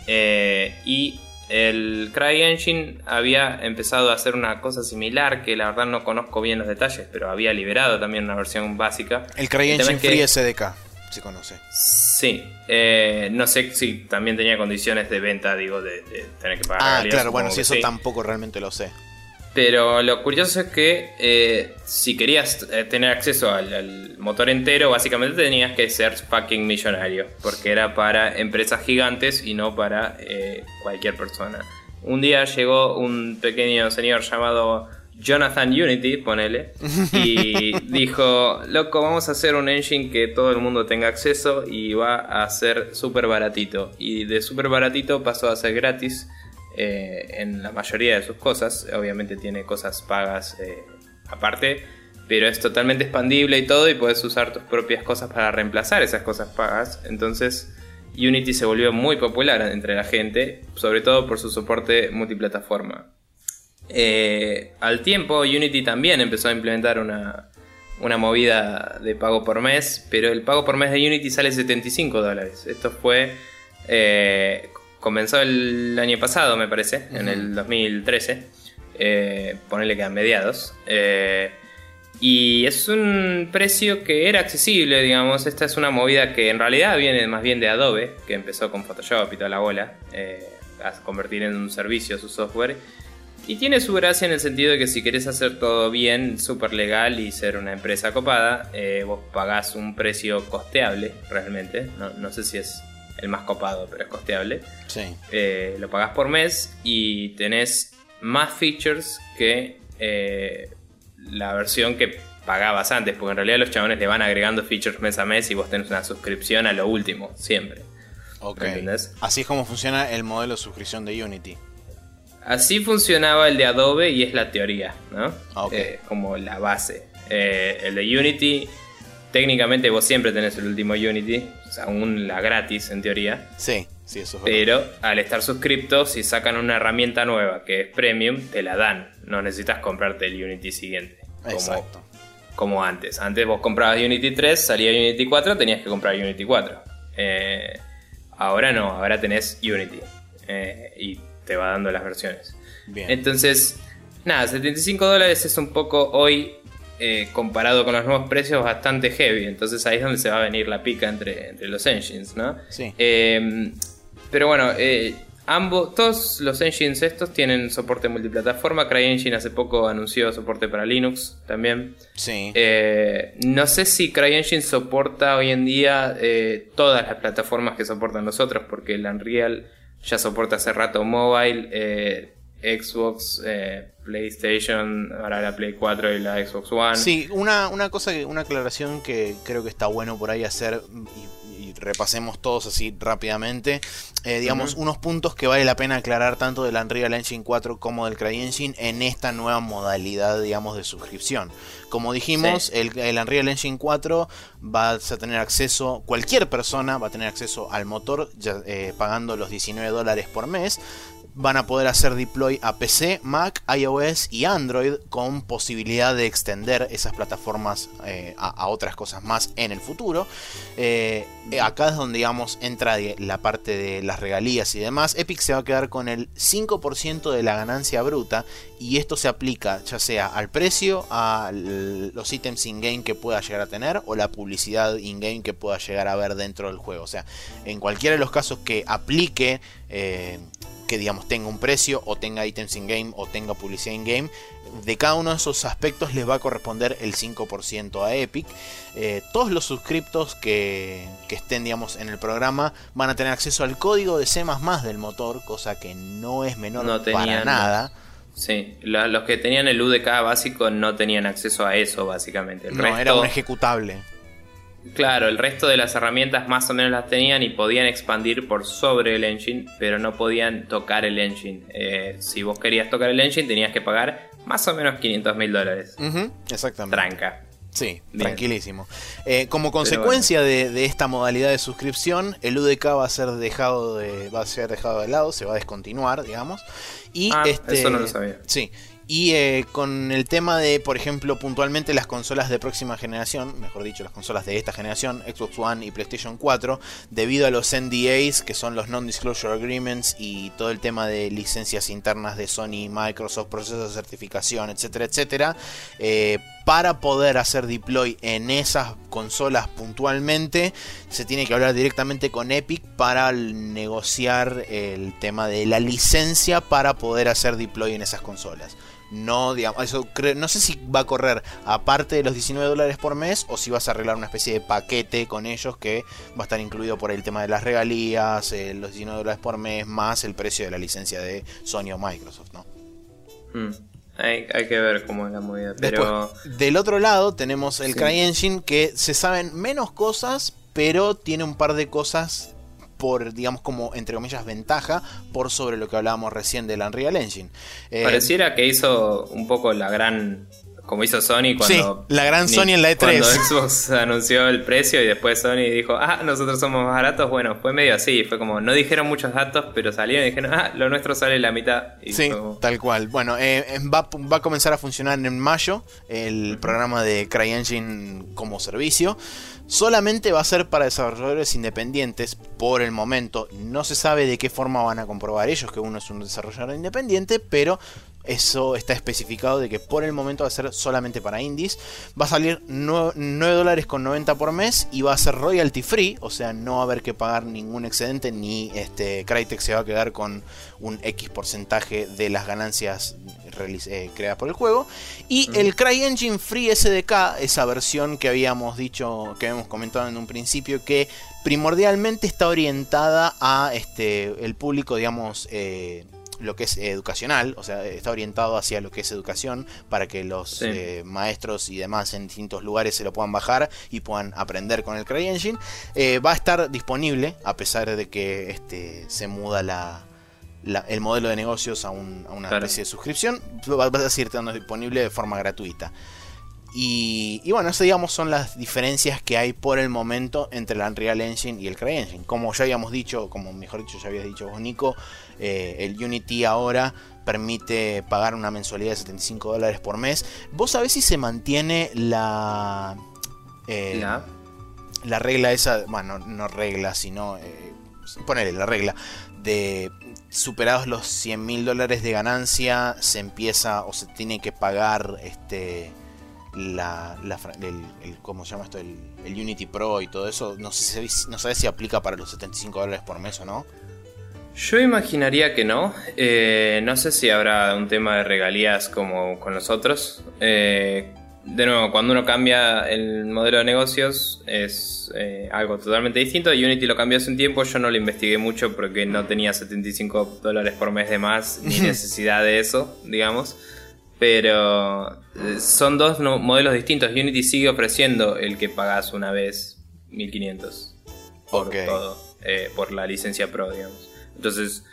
Eh, y el CryEngine había empezado a hacer una cosa similar, que la verdad no conozco bien los detalles, pero había liberado también una versión básica. El CryEngine Free SDK se conoce. Sí, eh, no sé si también tenía condiciones de venta, digo, de, tener que pagar. Ah, claro, bueno, si eso tampoco realmente lo sé. Pero lo curioso es que eh, si querías eh, tener acceso al, motor entero, básicamente tenías que ser fucking millonario. Porque era para empresas gigantes y no para eh, cualquier persona. Un día llegó un pequeño señor llamado Jonathan Unity, ponele, y [laughs] dijo, loco, vamos a hacer un engine que todo el mundo tenga acceso y va a ser súper baratito. Y de súper baratito pasó a ser gratis eh, en la mayoría de sus cosas. Obviamente tiene cosas pagas eh, aparte, pero es totalmente expandible y todo y puedes usar tus propias cosas para reemplazar esas cosas pagas. Entonces Unity se volvió muy popular entre la gente, sobre todo por su soporte multiplataforma. Eh, al tiempo, Unity también empezó a implementar una, movida de pago por mes, pero el pago por mes de Unity sale 75 dólares. Esto fue. Eh, comenzó el año pasado, me parece, en el 2013. Eh, ponerle que a mediados. Eh, y es un precio que era accesible, digamos. Esta es una movida que en realidad viene más bien de Adobe, que empezó con Photoshop y toda la bola, a convertir en un servicio su software. Y tiene su gracia en el sentido de que si querés hacer todo bien, súper legal y ser una empresa copada, eh, vos pagás un precio costeable realmente. No, sé si es el más copado, pero es costeable. Sí. Eh, lo pagás por mes y tenés más features que eh, la versión que pagabas antes, porque en realidad los chabones le van agregando features mes a mes y vos tenés una suscripción a lo último, siempre. Ok. Así es como funciona el modelo de suscripción de Unity. Así funcionaba el de Adobe y es la teoría, ¿no? Eh, como la base. Eh, el de Unity, técnicamente vos siempre tenés el último Unity, o sea, aún la gratis en teoría. Sí, sí, eso es Pero al estar suscripto, si sacan una herramienta nueva que es premium, te la dan. No necesitas comprarte el Unity siguiente. Exacto. Como antes. Antes vos comprabas Unity 3, salía Unity 4, tenías que comprar Unity 4. Eh, ahora no, ahora tenés Unity. y te va dando las versiones. Entonces, nada, 75 dólares es un poco hoy, eh, comparado con los nuevos precios, bastante heavy. Entonces ahí es donde se va a venir la pica entre, entre los engines, ¿no? Sí. Em, pero bueno, eh, ambos, todos los engines estos tienen soporte multiplataforma. CryEngine hace poco anunció soporte para Linux también. Sí. Eh, no sé si CryEngine soporta hoy en día todas las plataformas que soportan los otros, porque el Unreal ya soporta hace rato mobile, eh, Xbox, eh, PlayStation, ahora la Play 4 y la Xbox One. Sí, una, una cosa, una aclaración que creo que está bueno por ahí hacer y, repasemos todos así rápidamente. Eh, digamos, unos puntos que vale la pena aclarar tanto del Unreal Engine 4 como del CryEngine en esta nueva modalidad, digamos, de suscripción. Como dijimos, el, Unreal Engine 4 va a tener acceso, cualquier persona va a tener acceso al motor eh, pagando los 19 dólares por mes van a poder hacer deploy a PC, Mac, iOS y Android con posibilidad de extender esas plataformas eh, a, otras cosas más en el futuro. Eh, acá es donde digamos entra la parte de las regalías y demás. Epic se va a quedar con el 5% de la ganancia bruta y esto se aplica ya sea al precio, a los ítems in-game que pueda llegar a tener o la publicidad in-game que pueda llegar a ver dentro del juego. O sea, en cualquiera de los casos que aplique... Eh, que digamos tenga un precio o tenga ítems in game o tenga publicidad in game. De cada uno de esos aspectos les va a corresponder el 5% a Epic. Eh, todos los suscriptos que, estén digamos, en el programa van a tener acceso al código de C del motor, cosa que no es menor para nada. Sí, los que tenían el UDK básico no tenían acceso a eso, básicamente. no, era un ejecutable. Claro, el resto de las herramientas más o menos las tenían y podían expandir por sobre el engine, pero no podían tocar el engine. Eh, si vos querías tocar el engine tenías que pagar más o menos 500 mil dólares. exactamente. Tranca. Sí, tranquilísimo. Eh, como consecuencia de, esta modalidad de suscripción, el UDK va a ser dejado de, va a ser dejado de lado, se va a descontinuar, digamos. Y ah, este, eso no lo sabía. Sí. Y eh, con el tema de, por ejemplo, puntualmente las consolas de próxima generación, mejor dicho, las consolas de esta generación, Xbox One y PlayStation 4, debido a los NDAs, que son los Non-Disclosure Agreements, y todo el tema de licencias internas de Sony, Microsoft, procesos de certificación, etcétera, etcétera, eh, para poder hacer deploy en esas consolas puntualmente, se tiene que hablar directamente con Epic para negociar el tema de la licencia para poder hacer deploy en esas consolas. No, digamos, eso no sé si va a correr aparte de los 19 dólares por mes o si vas a arreglar una especie de paquete con ellos que va a estar incluido por el tema de las regalías, eh, los 19 dólares por mes, más el precio de la licencia de Sony o Microsoft, ¿no? Hmm. Hay, que ver cómo es la movida. Pero... del otro lado tenemos el CryEngine que se saben menos cosas, pero tiene un par de cosas por, digamos, como, entre comillas, ventaja por sobre lo que hablábamos recién del Unreal Engine. Eh, Pareciera que hizo un poco la gran como hizo Sony cuando. la gran Sony en la E3. Cuando Xbox anunció el precio y después Sony dijo, ah, nosotros somos más baratos. Bueno, fue medio así. Fue como, no dijeron muchos datos, pero salieron y dijeron, ah, lo nuestro sale la mitad. sí, tal cual. Bueno, eh, va, va, a comenzar a funcionar en mayo el programa de CryEngine como servicio. Solamente va a ser para desarrolladores independientes por el momento. No se sabe de qué forma van a comprobar ellos que uno es un desarrollador independiente, pero eso está especificado de que por el momento va a ser solamente para indies. Va a salir 9, dólares con 90 por mes y va a ser royalty free, o sea, no va a haber que pagar ningún excedente ni este Crytek se va a quedar con un X porcentaje de las ganancias eh, creadas por el juego. Y el CryEngine Free SDK, esa versión que habíamos dicho, que habíamos comentado en un principio, que primordialmente está orientada a este el público, digamos, eh, lo que es educacional, o sea, está orientado hacia lo que es educación para que los eh, maestros y demás en distintos lugares se lo puedan bajar y puedan aprender con el CryEngine. Eh, va a estar disponible a pesar de que este, se muda la, el modelo de negocios a, una especie de suscripción. Va, a seguir estando disponible de forma gratuita. Y, bueno, eso digamos son las diferencias que hay por el momento entre el Unreal Engine y el CryEngine. Como ya habíamos dicho, como mejor dicho ya habías dicho vos Nico, eh, el Unity ahora permite pagar una mensualidad de 75 dólares por mes. ¿Vos sabés si se mantiene la... Eh, la regla esa, bueno, no regla, sino... Eh, ponerle la regla de superados los 100 mil dólares de ganancia se empieza o se tiene que pagar este la, el, ¿cómo se llama esto? El, Unity Pro y todo eso, no sé, no sé si aplica para los 75 dólares por mes o no. Yo imaginaría que no. Eh, no sé si habrá un tema de regalías como con los otros. Eh, de nuevo, cuando uno cambia el modelo de negocios es eh, algo totalmente distinto. Unity lo cambió hace un tiempo, yo no lo investigué mucho porque no tenía 75 dólares por mes de más ni [laughs] necesidad de eso, digamos. Pero eh, son dos modelos distintos. Unity sigue ofreciendo el que pagas una vez 1500 por todo, eh, por la licencia Pro, digamos. Entonces,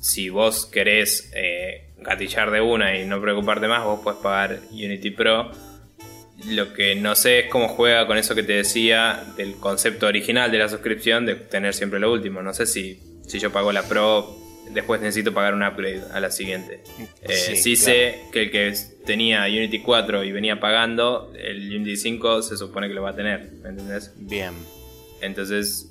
si vos querés eh, gatillar de una y no preocuparte más, vos puedes pagar Unity Pro. Lo que no sé es cómo juega con eso que te decía del concepto original de la suscripción de tener siempre lo último. No sé si, si yo pago la Pro después necesito pagar un upgrade a la siguiente. Eh, sí, sé que el que tenía Unity 4 y venía pagando, el Unity 5 se supone que lo va a tener, ¿me entendés? Bien. Entonces,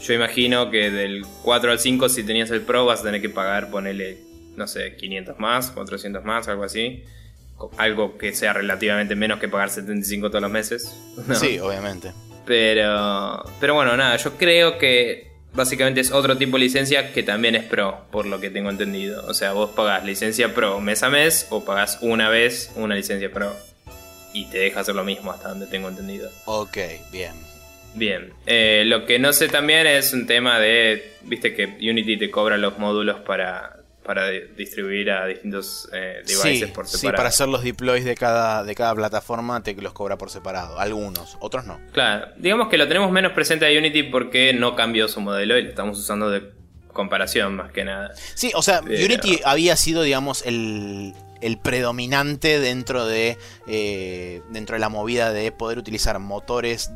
yo imagino que del 4 al 5, si tenías el Pro, vas a tener que pagar, ponerle, no sé, 500 más, 400 más, algo así. Algo que sea relativamente menos que pagar 75 todos los meses. [laughs] Sí, obviamente. Pero, pero bueno, nada, yo creo que básicamente es otro tipo de licencia que también es pro, por lo que tengo entendido. O sea, vos pagás licencia pro mes a mes o pagás una vez una licencia pro. Y te deja hacer lo mismo hasta donde tengo entendido. Ok, bien. Bien. Eh, lo que no sé también es un tema de, viste que Unity te cobra los módulos para para distribuir a distintos eh, devices por separado. Sí, para hacer los deploys de cada, de cada plataforma te los cobra por separado. Algunos, otros no. Claro, digamos que lo tenemos menos presente a Unity porque no cambió su modelo y lo estamos usando de comparación más que nada. Sí, o sea, Unity había sido, digamos, el, el predominante dentro de, eh, dentro de la movida de poder utilizar motores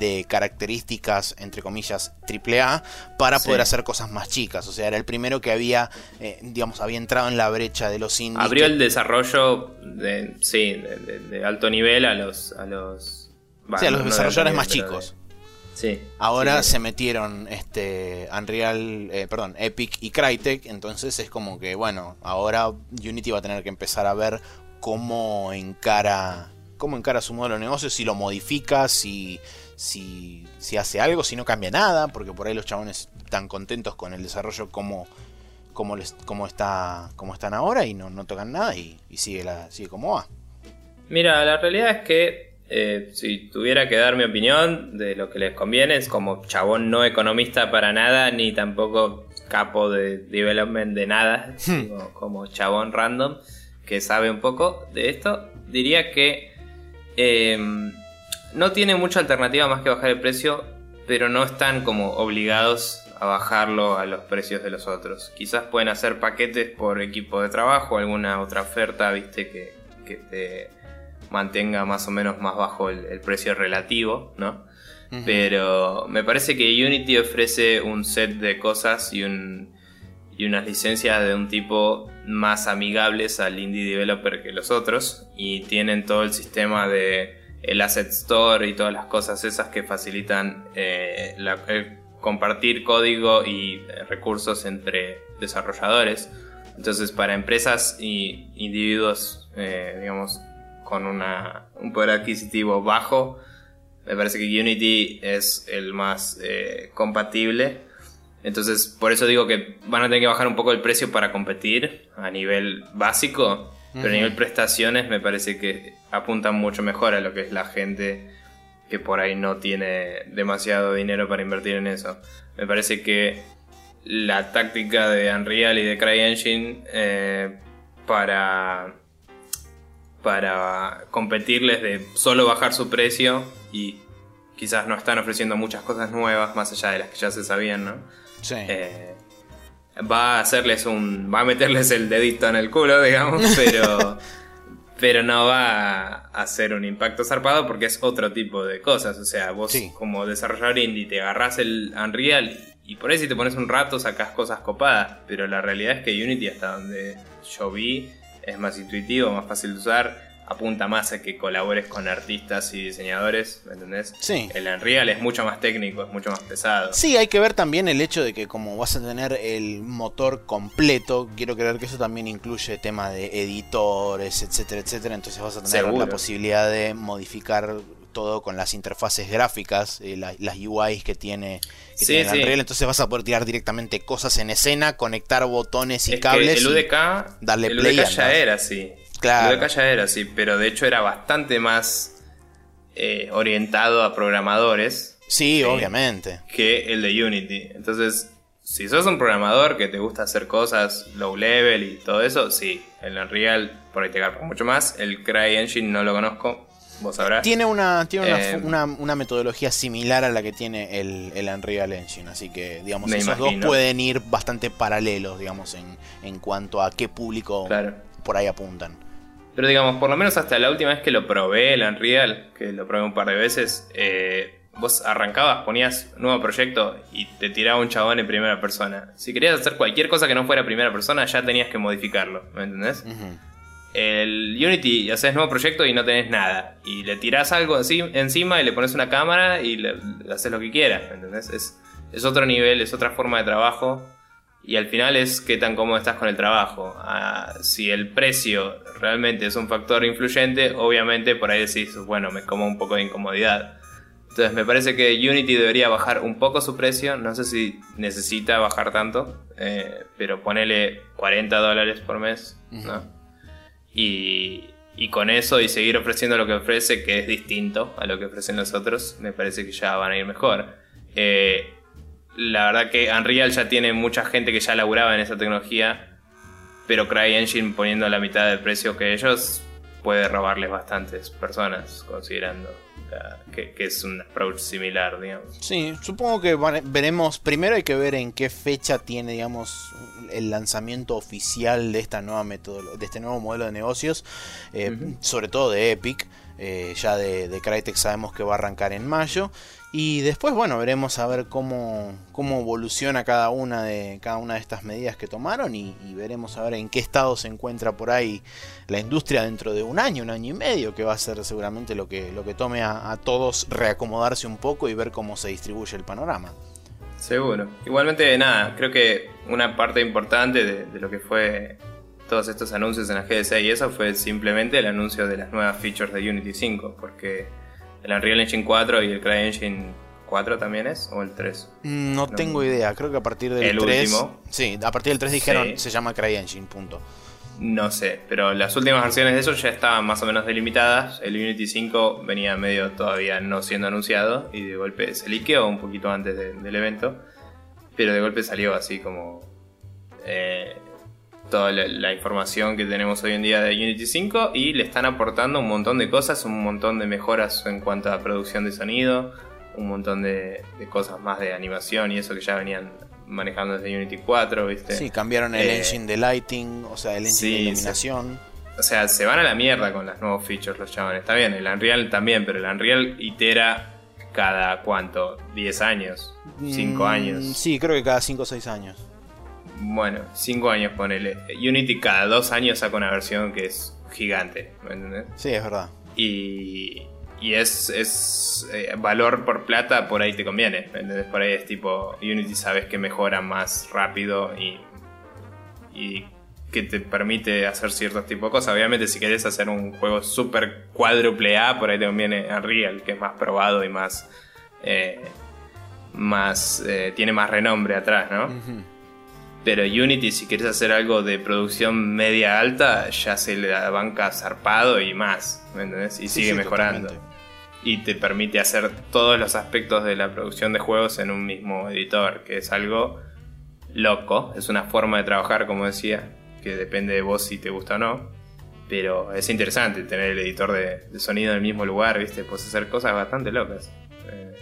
de características, entre comillas, AAA, para poder hacer cosas más chicas. O sea, era el primero que había, eh, digamos, había entrado en la brecha de los indies. Abrió el desarrollo de, sí, de, alto nivel a los... A los, sí, a los desarrolladores más chicos. Sí, Ahora se metieron este Unreal, eh, perdón, Epic y Crytek, entonces es como que bueno, ahora Unity va a tener que empezar a ver cómo encara cómo encara su modelo de negocio, si lo modifica, si si, si hace algo, si no cambia nada, porque por ahí los chabones están contentos con el desarrollo como, cómo, les, cómo, está, cómo están ahora y no, no tocan nada y, sigue, la, sigue como va. Mira, la realidad es que eh, si tuviera que dar mi opinión de lo que les conviene, es como chabón no economista para nada, ni tampoco capo de development de nada, [laughs] hmm. como chabón random que sabe un poco de esto, diría que em, no tiene mucha alternativa más que bajar el precio, pero no están como obligados a bajarlo a los precios de los otros. Quizás pueden hacer paquetes por equipo de trabajo, alguna otra oferta, viste, que, que te mantenga más o menos más bajo el, precio relativo, ¿no? Pero me parece que Unity ofrece un set de cosas y, un, y unas licencias de un tipo más amigables al indie developer que los otros y tienen todo el sistema de el asset store y todas las cosas esas que facilitan eh, compartir código y eh, recursos entre desarrolladores. Entonces para empresas y individuos, eh, digamos, con una, un poder adquisitivo bajo, me parece que Unity es el más compatible entonces, por eso digo que van a tener que bajar un poco el precio para competir a nivel básico, pero a nivel prestaciones me parece que apuntan mucho mejor a lo que es la gente que por ahí no tiene demasiado dinero para invertir en eso. Me parece que la táctica de Unreal y de CryEngine eh, para para competirles de solo bajar su precio y quizás no están ofreciendo muchas cosas nuevas más allá de las que ya se sabían, ¿no? Eh, va a hacerles un. va a meterles el dedito en el culo, digamos, [laughs] pero. pero no va a hacer un impacto zarpado porque es otro tipo de cosas. O sea, vos como desarrollador indie te agarrás el Unreal y por ahí si te pones un rato sacas cosas copadas. Pero la realidad es que Unity, hasta donde yo vi, es más intuitivo, más fácil de usar apunta más a que colabores con artistas y diseñadores, ¿me entendés? Sí. El Unreal es mucho más técnico, es mucho más pesado. Sí, hay que ver también el hecho de que como vas a tener el motor completo, quiero creer que eso también incluye tema de editores, etcétera, etcétera, entonces vas a tener la posibilidad de modificar todo con las interfaces gráficas, eh, las UIs que tiene, el Unreal, entonces vas a poder tirar directamente cosas en escena, conectar botones y cables. el UDK, darle el play UDK ya era así. Claro. El de ya era así, pero de hecho era bastante más eh, orientado a programadores. Sí, obviamente. Que el de Unity. Entonces, si sos un programador que te gusta hacer cosas low level y todo eso, sí. El Unreal por ahí te agarra mucho más. El CryEngine no lo conozco. Vos sabrás. Tiene una, tiene una, eh, metodología similar a la que tiene el, el Unreal Engine. Así que, digamos, esos dos pueden ir bastante paralelos, digamos, en, en cuanto a qué público por ahí apuntan. Pero digamos, por lo menos hasta la última vez que lo probé, el Unreal, que lo probé un par de veces, eh, vos arrancabas, ponías nuevo proyecto y te tiraba un chabón en primera persona. Si querías hacer cualquier cosa que no fuera primera persona, ya tenías que modificarlo, ¿me entendés? El Unity, haces nuevo proyecto y no tenés nada. Y le tirás algo encima y le pones una cámara y le, haces lo que quieras, ¿me entendés? Es, es otro nivel, es otra forma de trabajo y al final es qué tan cómodo estás con el trabajo. Ah, si el precio realmente es un factor influyente, obviamente por ahí decís, bueno, me como un poco de incomodidad. Entonces me parece que Unity debería bajar un poco su precio, no sé si necesita bajar tanto, eh, pero ponele 40 dólares por mes, ¿no? Y, y, con eso y seguir ofreciendo lo que ofrece, que es distinto a lo que ofrecen los otros, me parece que ya van a ir mejor. Eh, la verdad que Unreal ya tiene mucha gente que ya laburaba en esa tecnología, pero CryEngine poniendo la mitad del precio que ellos puede robarles bastantes personas, considerando que, es un approach similar, digamos. Sí, supongo que veremos, primero hay que ver en qué fecha tiene, digamos, el lanzamiento oficial de esta nueva de este nuevo modelo de negocios, eh, sobre todo de Epic. Eh, ya de, de Crytek sabemos que va a arrancar en mayo. Y después, bueno, veremos a ver cómo, cómo evoluciona cada una de cada una de estas medidas que tomaron y, veremos a ver en qué estado se encuentra por ahí la industria dentro de un año, un año y medio, que va a ser seguramente lo que, lo que tome a, todos reacomodarse un poco y ver cómo se distribuye el panorama. Seguro. Igualmente, nada, creo que una parte importante de, de lo que fue todos estos anuncios en la GDC y eso fue simplemente el anuncio de las nuevas features de Unity 5, porque el Unreal Engine 4 y el CryEngine 4 también es? ¿O el 3? No, tengo idea, creo que a partir del el 3. Último. Sí, a partir del 3 dijeron se llama CryEngine, punto. No sé, pero las últimas versiones de eso ya estaban más o menos delimitadas. El Unity 5 venía medio todavía no siendo anunciado y de golpe se liqueó un poquito antes del evento. Pero de golpe salió así como eh, toda la, información que tenemos hoy en día de Unity 5 y le están aportando un montón de cosas, un montón de mejoras en cuanto a producción de sonido, un montón de, cosas más de animación y eso que ya venían manejando desde Unity 4, ¿viste? Sí, cambiaron el eh, engine de lighting, o sea, el engine de iluminación. o sea, se van a la mierda con los nuevos features los chavales. Está bien, el Unreal también, pero el Unreal itera cada cuánto, 10 años, 5 mm, años. Sí, creo que cada 5 o 6 años. Bueno, 5 años ponele. Unity cada 2 años saca una versión que es gigante, ¿me entendés? Sí, es verdad. Y, y es, es eh, valor por plata, por ahí te conviene, ¿me entendés? Por ahí es tipo, Unity sabes que mejora más rápido y, y que te permite hacer ciertos tipos de cosas. Obviamente, si querés hacer un juego super cuádruple A, por ahí te conviene Unreal, que es más probado y más. Eh, más eh, tiene más renombre atrás, ¿no? Pero Unity, si quieres hacer algo de producción media alta, ya se le da banca zarpado y más, ¿me entendés? Y sigue mejorando. Y te permite hacer todos los aspectos de la producción de juegos en un mismo editor, que es algo loco. Es una forma de trabajar, como decía, que depende de vos si te gusta o no. Pero es interesante tener el editor de, sonido en el mismo lugar, ¿viste? Puedes hacer cosas bastante locas.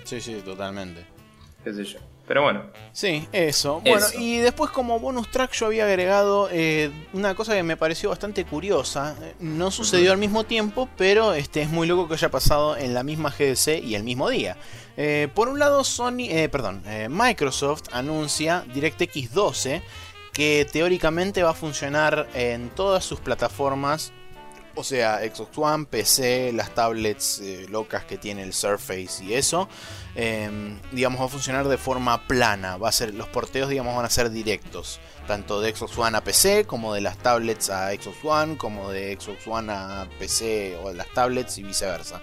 sí, sí, totalmente. ¿Qué sé yo? Pero bueno. Sí, eso. Bueno, y después como bonus track yo había agregado eh, una cosa que me pareció bastante curiosa. No sucedió al mismo tiempo, pero este, es muy loco que haya pasado en la misma GDC y el mismo día. Eh, por un lado, Sony, eh, perdón, Microsoft anuncia DirectX 12 que teóricamente va a funcionar en todas sus plataformas o sea, Xbox One, PC, las tablets locas que tiene el Surface y eso, Em, digamos, va a funcionar de forma plana. Va a ser, los porteos, digamos, van a ser directos. Tanto de Xbox One a PC, como de las tablets a Xbox One, como de Xbox One a PC o de las tablets y viceversa.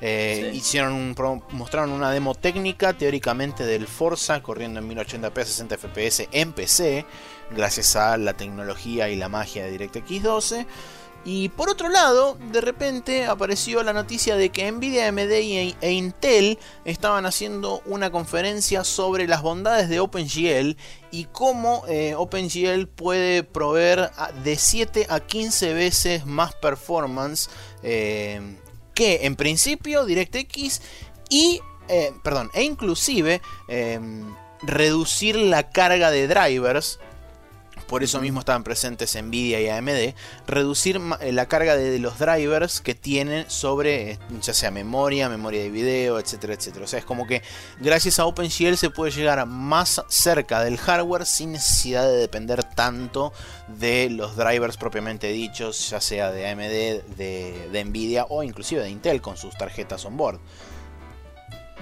Eh, hicieron mostraron una demo técnica teóricamente del Forza corriendo en 1080p a 60 fps en PC gracias a la tecnología y la magia de DirectX 12 y por otro lado, de repente apareció la noticia de que Nvidia, AMD e Intel estaban haciendo una conferencia sobre las bondades de OpenGL y cómo eh, OpenGL puede proveer de 7 a 15 veces más performance eh, que en principio DirectX y, eh, perdón, e inclusive reducir la carga de drivers por eso mismo estaban presentes Nvidia y AMD, reducir eh, la carga de los drivers que tienen sobre eh, ya sea memoria, memoria de video, etcétera, etcétera. O sea, es como que gracias a OpenGL se puede llegar más cerca del hardware sin necesidad de depender tanto de los drivers propiamente dichos, ya sea de AMD, de, de Nvidia o inclusive de Intel con sus tarjetas on board.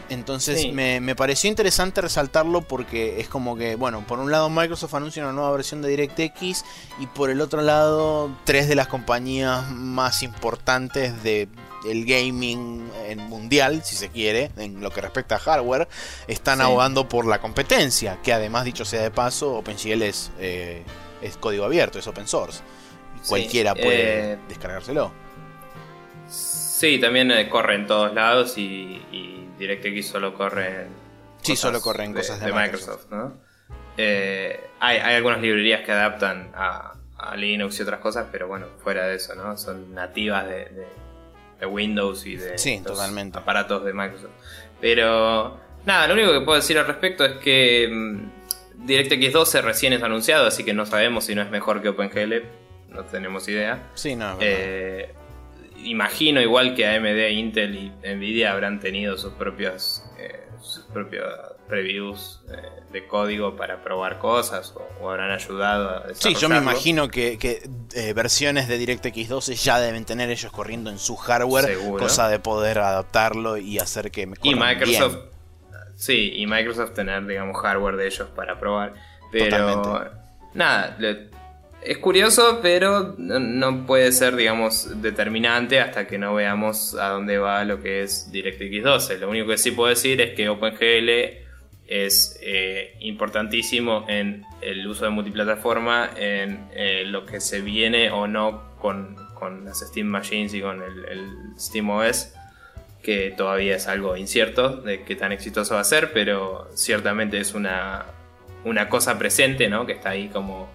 Entonces me, pareció interesante resaltarlo porque es como que, bueno, por un lado Microsoft anuncia una nueva versión de DirectX y por el otro lado tres de las compañías más importantes de el gaming mundial, si se quiere, en lo que respecta a hardware, están abogando por la competencia, que además, dicho sea de paso, OpenGL es, eh, es código abierto, es open source. Cualquiera puede eh, descargárselo. Sí, también eh, corre en todos lados y DirectX solo corre sí, solo corren cosas de, Microsoft, ¿no? Eh, hay, algunas librerías que adaptan a, Linux y otras cosas, pero bueno, fuera de eso, ¿no? Son nativas de, Windows y de sí, totalmente. aparatos de Microsoft. Pero nada, lo único que puedo decir al respecto es que mm, DirectX 12 recién es anunciado, así que no sabemos si no es mejor que OpenGL, no tenemos idea. Sí, no. Eh, imagino igual que AMD, Intel y Nvidia habrán tenido sus propios eh, sus propios previews eh, de código para probar cosas o, habrán ayudado a Sí, yo me imagino que, eh, versiones de DirectX 12 ya deben tener ellos corriendo en su hardware, cosa de poder adaptarlo y hacer que me Y Microsoft Sí, y Microsoft tener digamos hardware de ellos para probar, pero nada, es curioso, pero no puede ser, digamos, determinante hasta que no veamos a dónde va lo que es DirectX 12. Lo único que sí puedo decir es que OpenGL es eh, importantísimo en el uso de multiplataforma, en eh, lo que se viene o no con, las Steam Machines y con el, el Steam OS que todavía es algo incierto de qué tan exitoso va a ser, pero ciertamente es una, una cosa presente, ¿no? Que está ahí como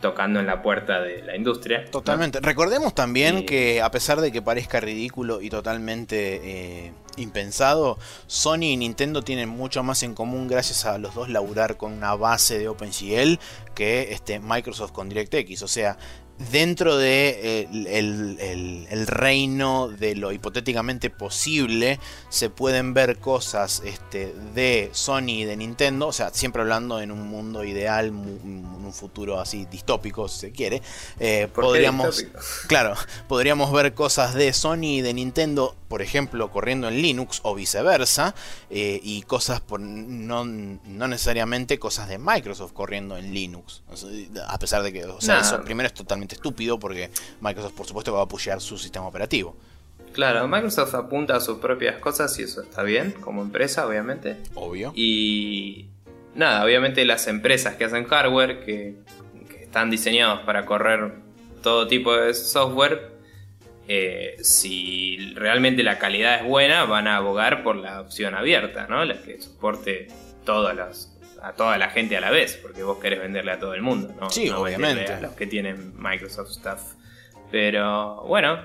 tocando en la puerta de la industria. Totalmente. Recordemos también que a pesar de que parezca ridículo y totalmente eh, impensado, Sony y Nintendo tienen mucho más en común gracias a los dos laburar con una base de OpenGL que este, Microsoft con DirectX. O sea, dentro de eh, el, reino de lo hipotéticamente posible se pueden ver cosas este, de Sony y de Nintendo, o sea, siempre hablando en un mundo ideal, en un futuro así distópico, si se quiere. Eh, podríamos, claro, [laughs] podríamos ver cosas de Sony y de Nintendo, por ejemplo, corriendo en Linux o viceversa, eh, y cosas por, no, no, necesariamente cosas de Microsoft corriendo en Linux, a pesar de que, o sea, eso primero es totalmente estúpido porque Microsoft por supuesto va a apoyar su sistema operativo. Claro, Microsoft apunta a sus propias cosas y eso está bien como empresa, obviamente. Obvio. Y nada, obviamente las empresas que hacen hardware, que, están diseñados para correr todo tipo de software, eh, si realmente la calidad es buena, van a abogar por la opción abierta, ¿no? La que soporte todas las a toda la gente a la vez, porque vos querés venderle a todo el mundo, ¿no? Sí, obviamente. A los que tienen Microsoft Stuff. Pero bueno,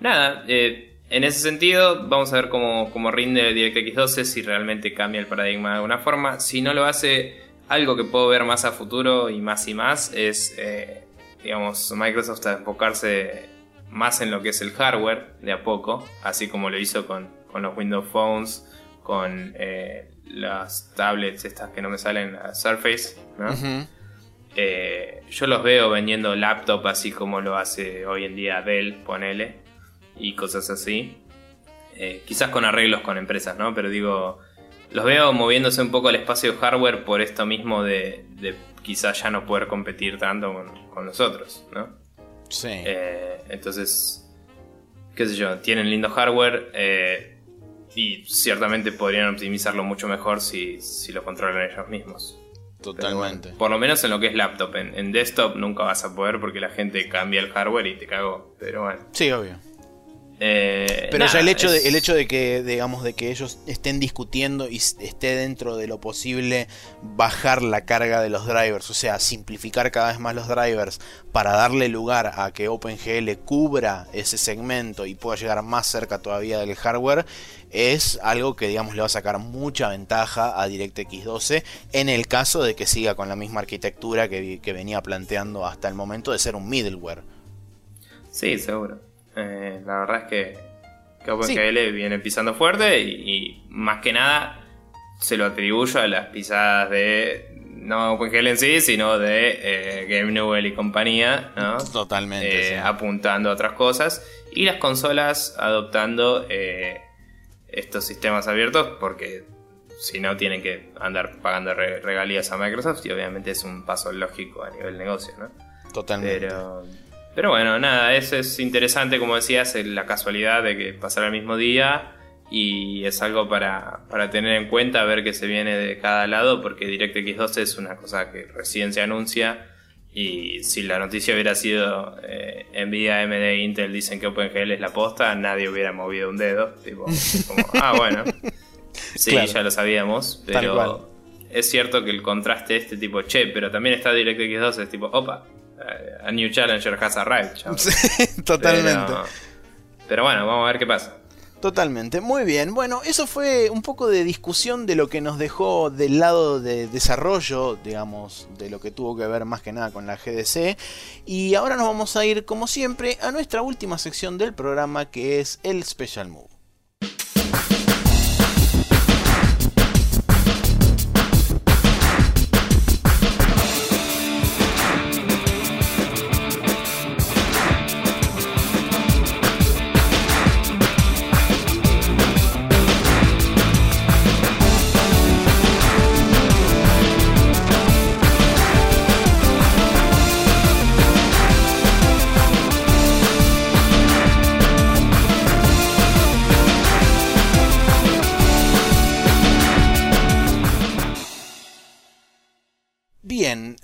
nada, eh, en ese sentido vamos a ver cómo, cómo rinde DirectX 12, si realmente cambia el paradigma de alguna forma. Si no lo hace, algo que puedo ver más a futuro y más y más es, eh, digamos, Microsoft a enfocarse más en lo que es el hardware de a poco, así como lo hizo con, con los Windows Phones, con eh, las tablets estas que no me salen, la Surface, eh, yo los veo vendiendo laptop así como lo hace hoy en día Dell, ponele, y cosas así. Eh, quizás con arreglos con empresas, ¿no? Pero digo, los veo moviéndose un poco al espacio hardware por esto mismo de, quizás ya no poder competir tanto con, nosotros, ¿no? Sí. Eh, entonces, qué sé yo, tienen lindo hardware y ciertamente podrían optimizarlo mucho mejor si, lo controlan ellos mismos. Totalmente. por lo menos en lo que es laptop. En, desktop nunca vas a poder porque la gente cambia el hardware y te cago. Pero bueno. Sí, obvio. Eh, pero ya el hecho, de, el hecho de que, digamos, de que ellos estén discutiendo y esté dentro de lo posible bajar la carga de los drivers, o sea, simplificar cada vez más los drivers para darle lugar a que OpenGL cubra ese segmento y pueda llegar más cerca todavía del hardware, es algo que digamos le va a sacar mucha ventaja a DirectX 12 en el caso de que siga con la misma arquitectura que, venía planteando hasta el momento de ser un middleware. Sí, seguro. Eh, la verdad es que, que OpenGL viene pisando fuerte y, más que nada se lo atribuyo a las pisadas de no OpenGL en sí, sino de eh, Game Newell y compañía, ¿no? Totalmente. Eh, apuntando a otras cosas y las consolas adoptando estos sistemas abiertos porque si no tienen que andar pagando regalías a Microsoft y obviamente es un paso lógico a nivel negocio, ¿no? Totalmente. Pero, pero bueno, nada, eso es interesante, como decías, la casualidad de que pasara el mismo día y es algo para, para tener en cuenta, ver qué se viene de cada lado, porque DirectX 12 es una cosa que recién se anuncia y si la noticia hubiera sido eh, Nvidia, AMD Intel dicen que OpenGL es la posta, nadie hubiera movido un dedo. Tipo, como, [laughs] ah, bueno. Sí, ya lo sabíamos, pero es cierto que el contraste este tipo, che, pero también está DirectX 12, es tipo, opa, a new challenger has arrived. [laughs] Sí, totalmente. pero bueno, vamos a ver qué pasa. Totalmente, muy bien. Bueno, eso fue un poco de discusión de lo que nos dejó del lado de desarrollo, digamos, de lo que tuvo que ver más que nada con la GDC. Y ahora nos vamos a ir, como siempre, a nuestra última sección del programa que es el Special Move.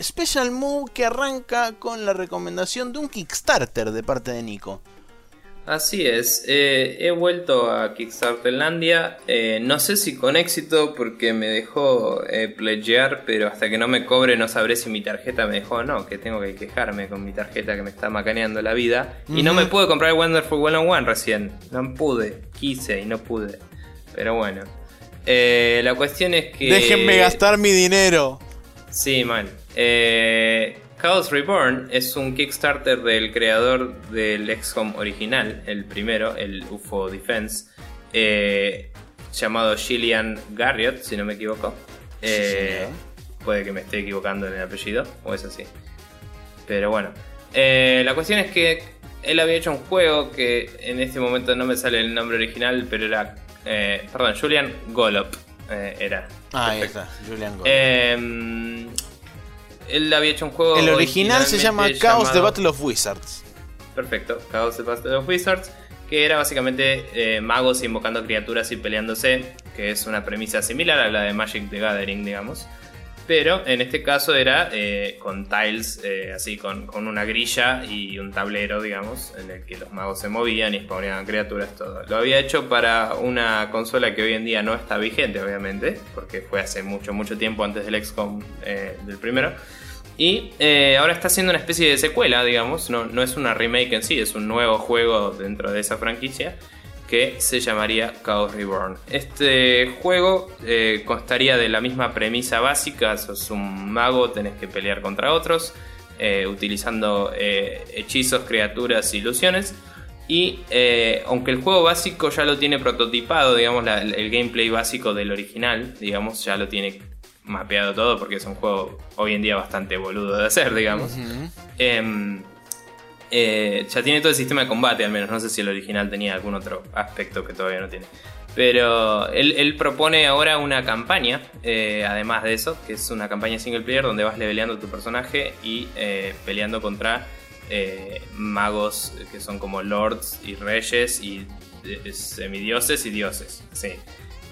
Special Move que arranca con la recomendación de un Kickstarter de parte de Nico. Así es, eh, he vuelto a Kickstarterlandia, eh, no sé si con éxito porque me dejó eh, pledgear, pero hasta que no me cobre no sabré si mi tarjeta me dejó o no, que tengo que quejarme con mi tarjeta que me está macaneando la vida. Y no me pude comprar el Wonderful One on One recién, no pude, quise y no pude, pero bueno. Eh, la cuestión es que... Déjenme gastar mi dinero. Sí, man. Eh, Chaos Reborn es un Kickstarter del creador del XCOM original, el primero, el UFO Defense, eh, llamado Gillian Garriott, si no me equivoco. Eh, puede que me esté equivocando en el apellido, o es así. Pero bueno, eh, la cuestión es que él había hecho un juego que en este momento no me sale el nombre original, pero era. perdón, Julian Golop era. Ah, ahí está, Julian Golop él había hecho un juego. El original se llama Chaos The Battle of Wizards. Perfecto, Chaos The Battle of Wizards. Que era básicamente eh, magos invocando criaturas y peleándose. Que es una premisa similar a la de Magic the Gathering, digamos. Pero en este caso era eh, con tiles, eh, así con, con, una grilla y un tablero, digamos, en el que los magos se movían y spawneaban criaturas, todo. Lo había hecho para una consola que hoy en día no está vigente, obviamente, porque fue hace mucho, mucho tiempo antes del XCOM eh, del primero. Y ahora está haciendo una especie de secuela, digamos, no, no es una remake en sí, es un nuevo juego dentro de esa franquicia que se llamaría Chaos Reborn. Este juego eh, constaría de la misma premisa básica, sos un mago, tenés que pelear contra otros, eh, utilizando eh, hechizos, criaturas, ilusiones. Y aunque el juego básico ya lo tiene prototipado, digamos, el gameplay básico del original, digamos, ya lo tiene mapeado todo porque es un juego hoy en día bastante boludo de hacer, digamos. Eh, ya tiene todo el sistema de combate, al menos. No sé si el original tenía algún otro aspecto que todavía no tiene. Pero él, propone ahora una campaña, eh, además de eso, que es una campaña single player donde vas leveleando tu personaje y eh, peleando contra magos que son como lords y reyes y semidioses y dioses. Sí.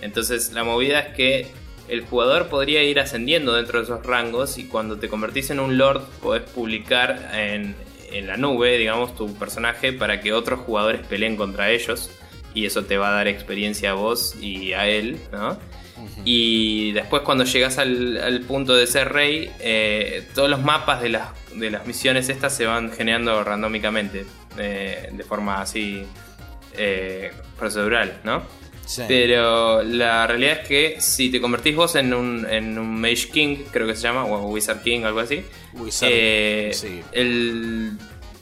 Entonces la movida es que el jugador podría ir ascendiendo dentro de esos rangos y cuando te convertís en un lord podés publicar en, en la nube, digamos, tu personaje para que otros jugadores peleen contra ellos. Y eso te va a dar experiencia a vos y a él, ¿no? Y después cuando llegas al, punto de ser rey, eh, todos los mapas de las, de las misiones estas se van generando randómicamente, eh, de forma así eh, procedural, ¿no? Pero la realidad es que si te convertís vos en un, en un Mage King, creo que se llama, o Wizard King, algo así, eh, el,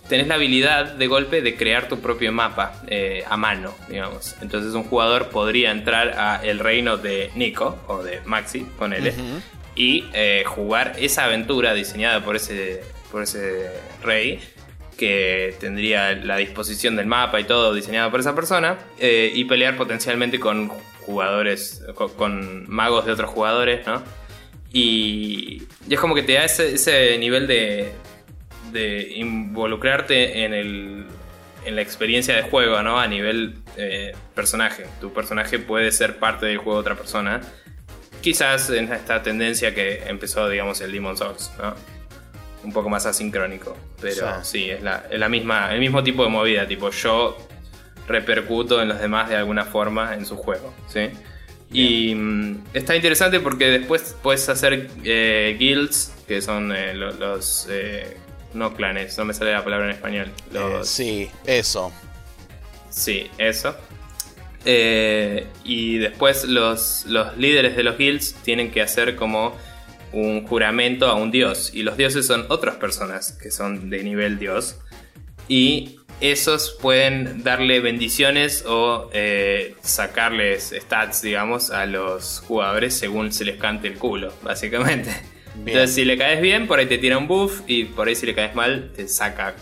tenés la habilidad de golpe de crear tu propio mapa eh, a mano, digamos. Entonces un jugador podría entrar a el reino de Nico o de Maxi, ponele, y eh, jugar esa aventura diseñada por ese, por ese rey que tendría la disposición del mapa y todo diseñado por esa persona, eh, y pelear potencialmente con jugadores, con, magos de otros jugadores, ¿no? Y, es como que te da ese, nivel de, de involucrarte en, el, en la experiencia de juego, ¿no? A nivel eh, personaje. Tu personaje puede ser parte del juego de otra persona. Quizás en esta tendencia que empezó, digamos, el Demon Souls, ¿no? Un poco más asincrónico. Pero sí, es, la, la, misma, el mismo tipo de movida, tipo yo repercuto en los demás de alguna forma en su juego. ¿sí? Y mm, está interesante porque después puedes hacer eh, guilds, que son eh, los... Eh, no clanes, no me sale la palabra en español. sí, eso. Sí, eso. y después los, los líderes de los guilds tienen que hacer como un juramento a un dios. Y los dioses son otras personas que son de nivel dios. Y esos pueden darle bendiciones o eh, sacarles stats, digamos, a los jugadores según se les cante el culo, básicamente. Entonces, si le caes bien, por ahí te tira un buff. Y por ahí, si le caes mal, te saca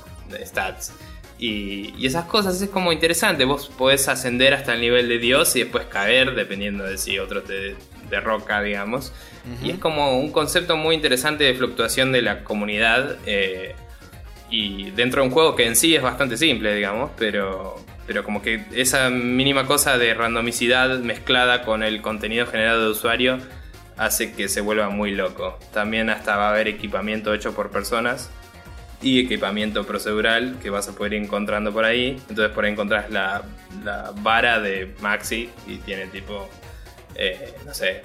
stats. Y, y, esas cosas es como interesante. Vos podés ascender hasta el nivel de Dios y después caer, dependiendo de si otro te derroca, digamos. Y es como un concepto muy interesante de fluctuación de la comunidad. Eh, y dentro de un juego que en sí es bastante simple, digamos, pero, pero como que esa mínima cosa de randomicidad mezclada con el contenido generado de usuario hace que se vuelva muy loco. También hasta va a haber equipamiento hecho por personas y equipamiento procedural que vas a poder ir encontrando por ahí. Entonces por ahí encontrás la, la vara de Maxi y tiene tipo, eh, no sé,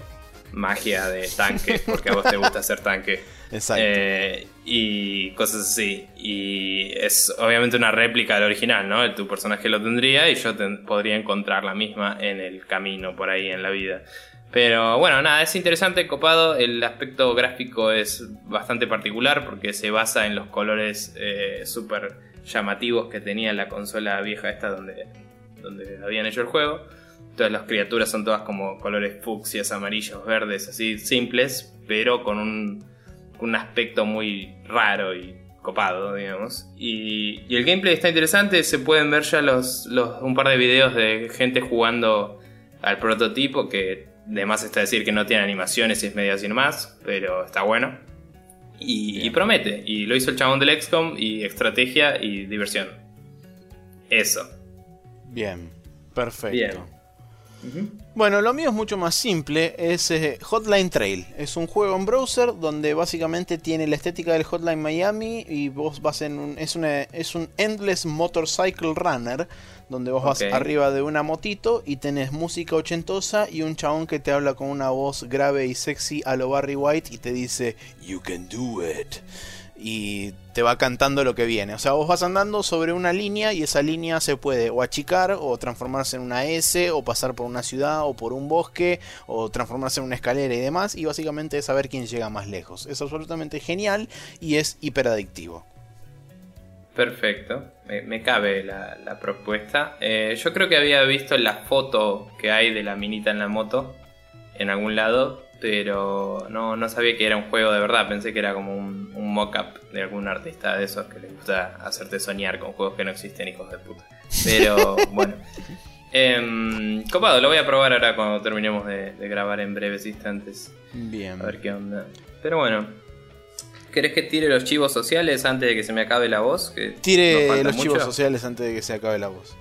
magia de tanque, porque a vos te gusta hacer tanque. Exacto. Eh, y cosas así. Y es obviamente una réplica del original, ¿no? Tu personaje lo tendría y yo podría encontrar la misma en el camino por ahí en la vida. Pero bueno, nada, es interesante, copado. El aspecto gráfico es bastante particular porque se basa en los colores eh, súper llamativos que tenía la consola vieja esta donde, donde habían hecho el juego. Todas las criaturas son todas como colores fucsias, amarillos, verdes, así simples, pero con un, un aspecto muy raro y copado, digamos. Y, y, el gameplay está interesante, se pueden ver ya los, los, un par de videos de gente jugando al prototipo que de más está decir que no tiene animaciones y es medio así más, pero está bueno. Y, promete. Y lo hizo el chabón del XCOM y estrategia y diversión. Eso. Bien, perfecto. Bueno, lo mío es mucho más simple, es eh, Hotline Trail. Es un juego en browser donde básicamente tiene la estética del Hotline Miami y vos vas en un... Es, es un Endless Motorcycle Runner donde vos vas arriba de una motito y tenés música ochentosa y un chabón que te habla con una voz grave y sexy a lo Barry White y te dice, You can do it. Y te va cantando lo que viene. O sea, vos vas andando sobre una línea y esa línea se puede o achicar o transformarse en una S o pasar por una ciudad o por un bosque o transformarse en una escalera y demás. Y básicamente es saber quién llega más lejos. Es absolutamente genial y es hiperadictivo. Perfecto, me, cabe la, propuesta. Eh, yo creo que había visto la foto que hay de la minita en la moto en algún lado, pero no, no sabía que era un juego de verdad. Pensé que era como un, un mock-up de algún artista de esos que les gusta hacerte soñar con juegos que no existen, hijos de puta. Pero [laughs] bueno. Eh, copado, lo voy a probar ahora cuando terminemos de, de grabar en breves instantes. Bien. A ver qué onda. Pero bueno, ¿Querés que tire los chivos sociales antes de que se me acabe la voz? Que tire los chivos sociales antes de que se acabe la voz.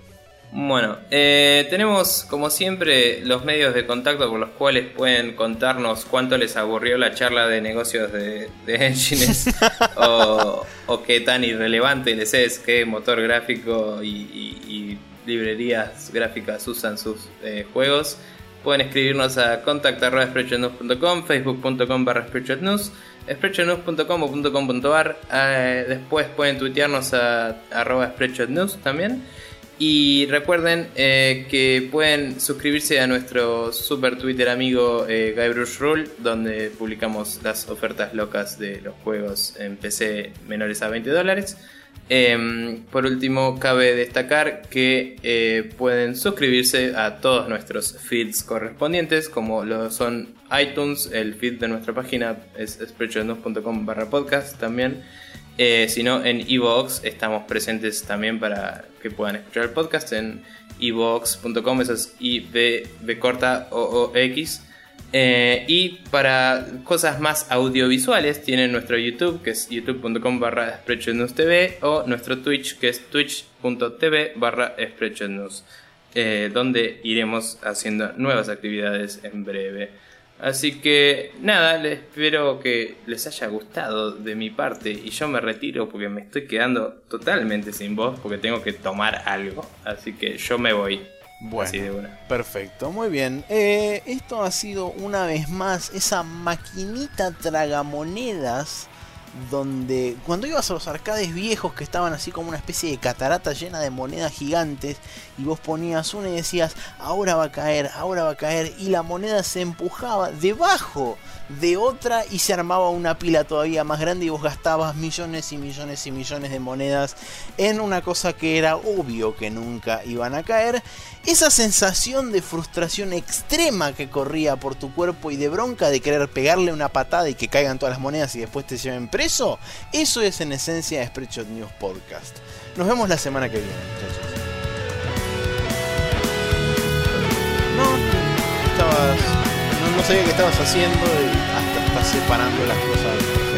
Bueno, eh, tenemos como siempre los medios de contacto por los cuales pueden contarnos cuánto les aburrió la charla de negocios de, de Engines [laughs] o, qué tan irrelevante les es qué motor gráfico y, librerías gráficas usan sus eh, juegos. Pueden escribirnos a contact.com, facebook.com barra spreadshotnews.com.ar. Eh, después pueden tuitearnos a arroba spreadshotnews también. Y recuerden eh, que pueden suscribirse a nuestro super Twitter amigo eh, Guybrush Rule, donde publicamos las ofertas locas de los juegos en PC menores a 20 dólares. Em, por último, cabe destacar que eh, pueden suscribirse a todos nuestros feeds correspondientes, como lo son iTunes, el feed de nuestra página es spreadshotnews.com barra podcast también. Eh, si no, en Evox estamos presentes también para que puedan escuchar el podcast en evox.com, eso es I B, corta O O X. Eh, y para cosas más audiovisuales tienen nuestro YouTube que es youtube.com barra TV o nuestro Twitch que es twitch.tv barra eh, donde iremos haciendo nuevas actividades en breve. Así que nada, les espero que les haya gustado de mi parte y yo me retiro porque me estoy quedando totalmente sin voz porque tengo que tomar algo. Así que yo me voy. Bueno, perfecto, muy bien. Eh, esto ha sido una vez más esa maquinita tragamonedas donde cuando ibas a los arcades viejos que estaban así como una especie de catarata llena de monedas gigantes y vos ponías una y decías ahora va a caer, ahora va a caer y la moneda se empujaba debajo de otra y se armaba una pila todavía más grande y vos gastabas millones y millones y millones de monedas en una cosa que era obvio que nunca iban a caer. Esa sensación de frustración extrema que corría por tu cuerpo y de bronca de querer pegarle una patada y que caigan todas las monedas y después te lleven preso, eso es en esencia Spreadshot News Podcast. Nos vemos la semana que viene, muchachos. No, sabía qué estabas haciendo y hasta estás separando las cosas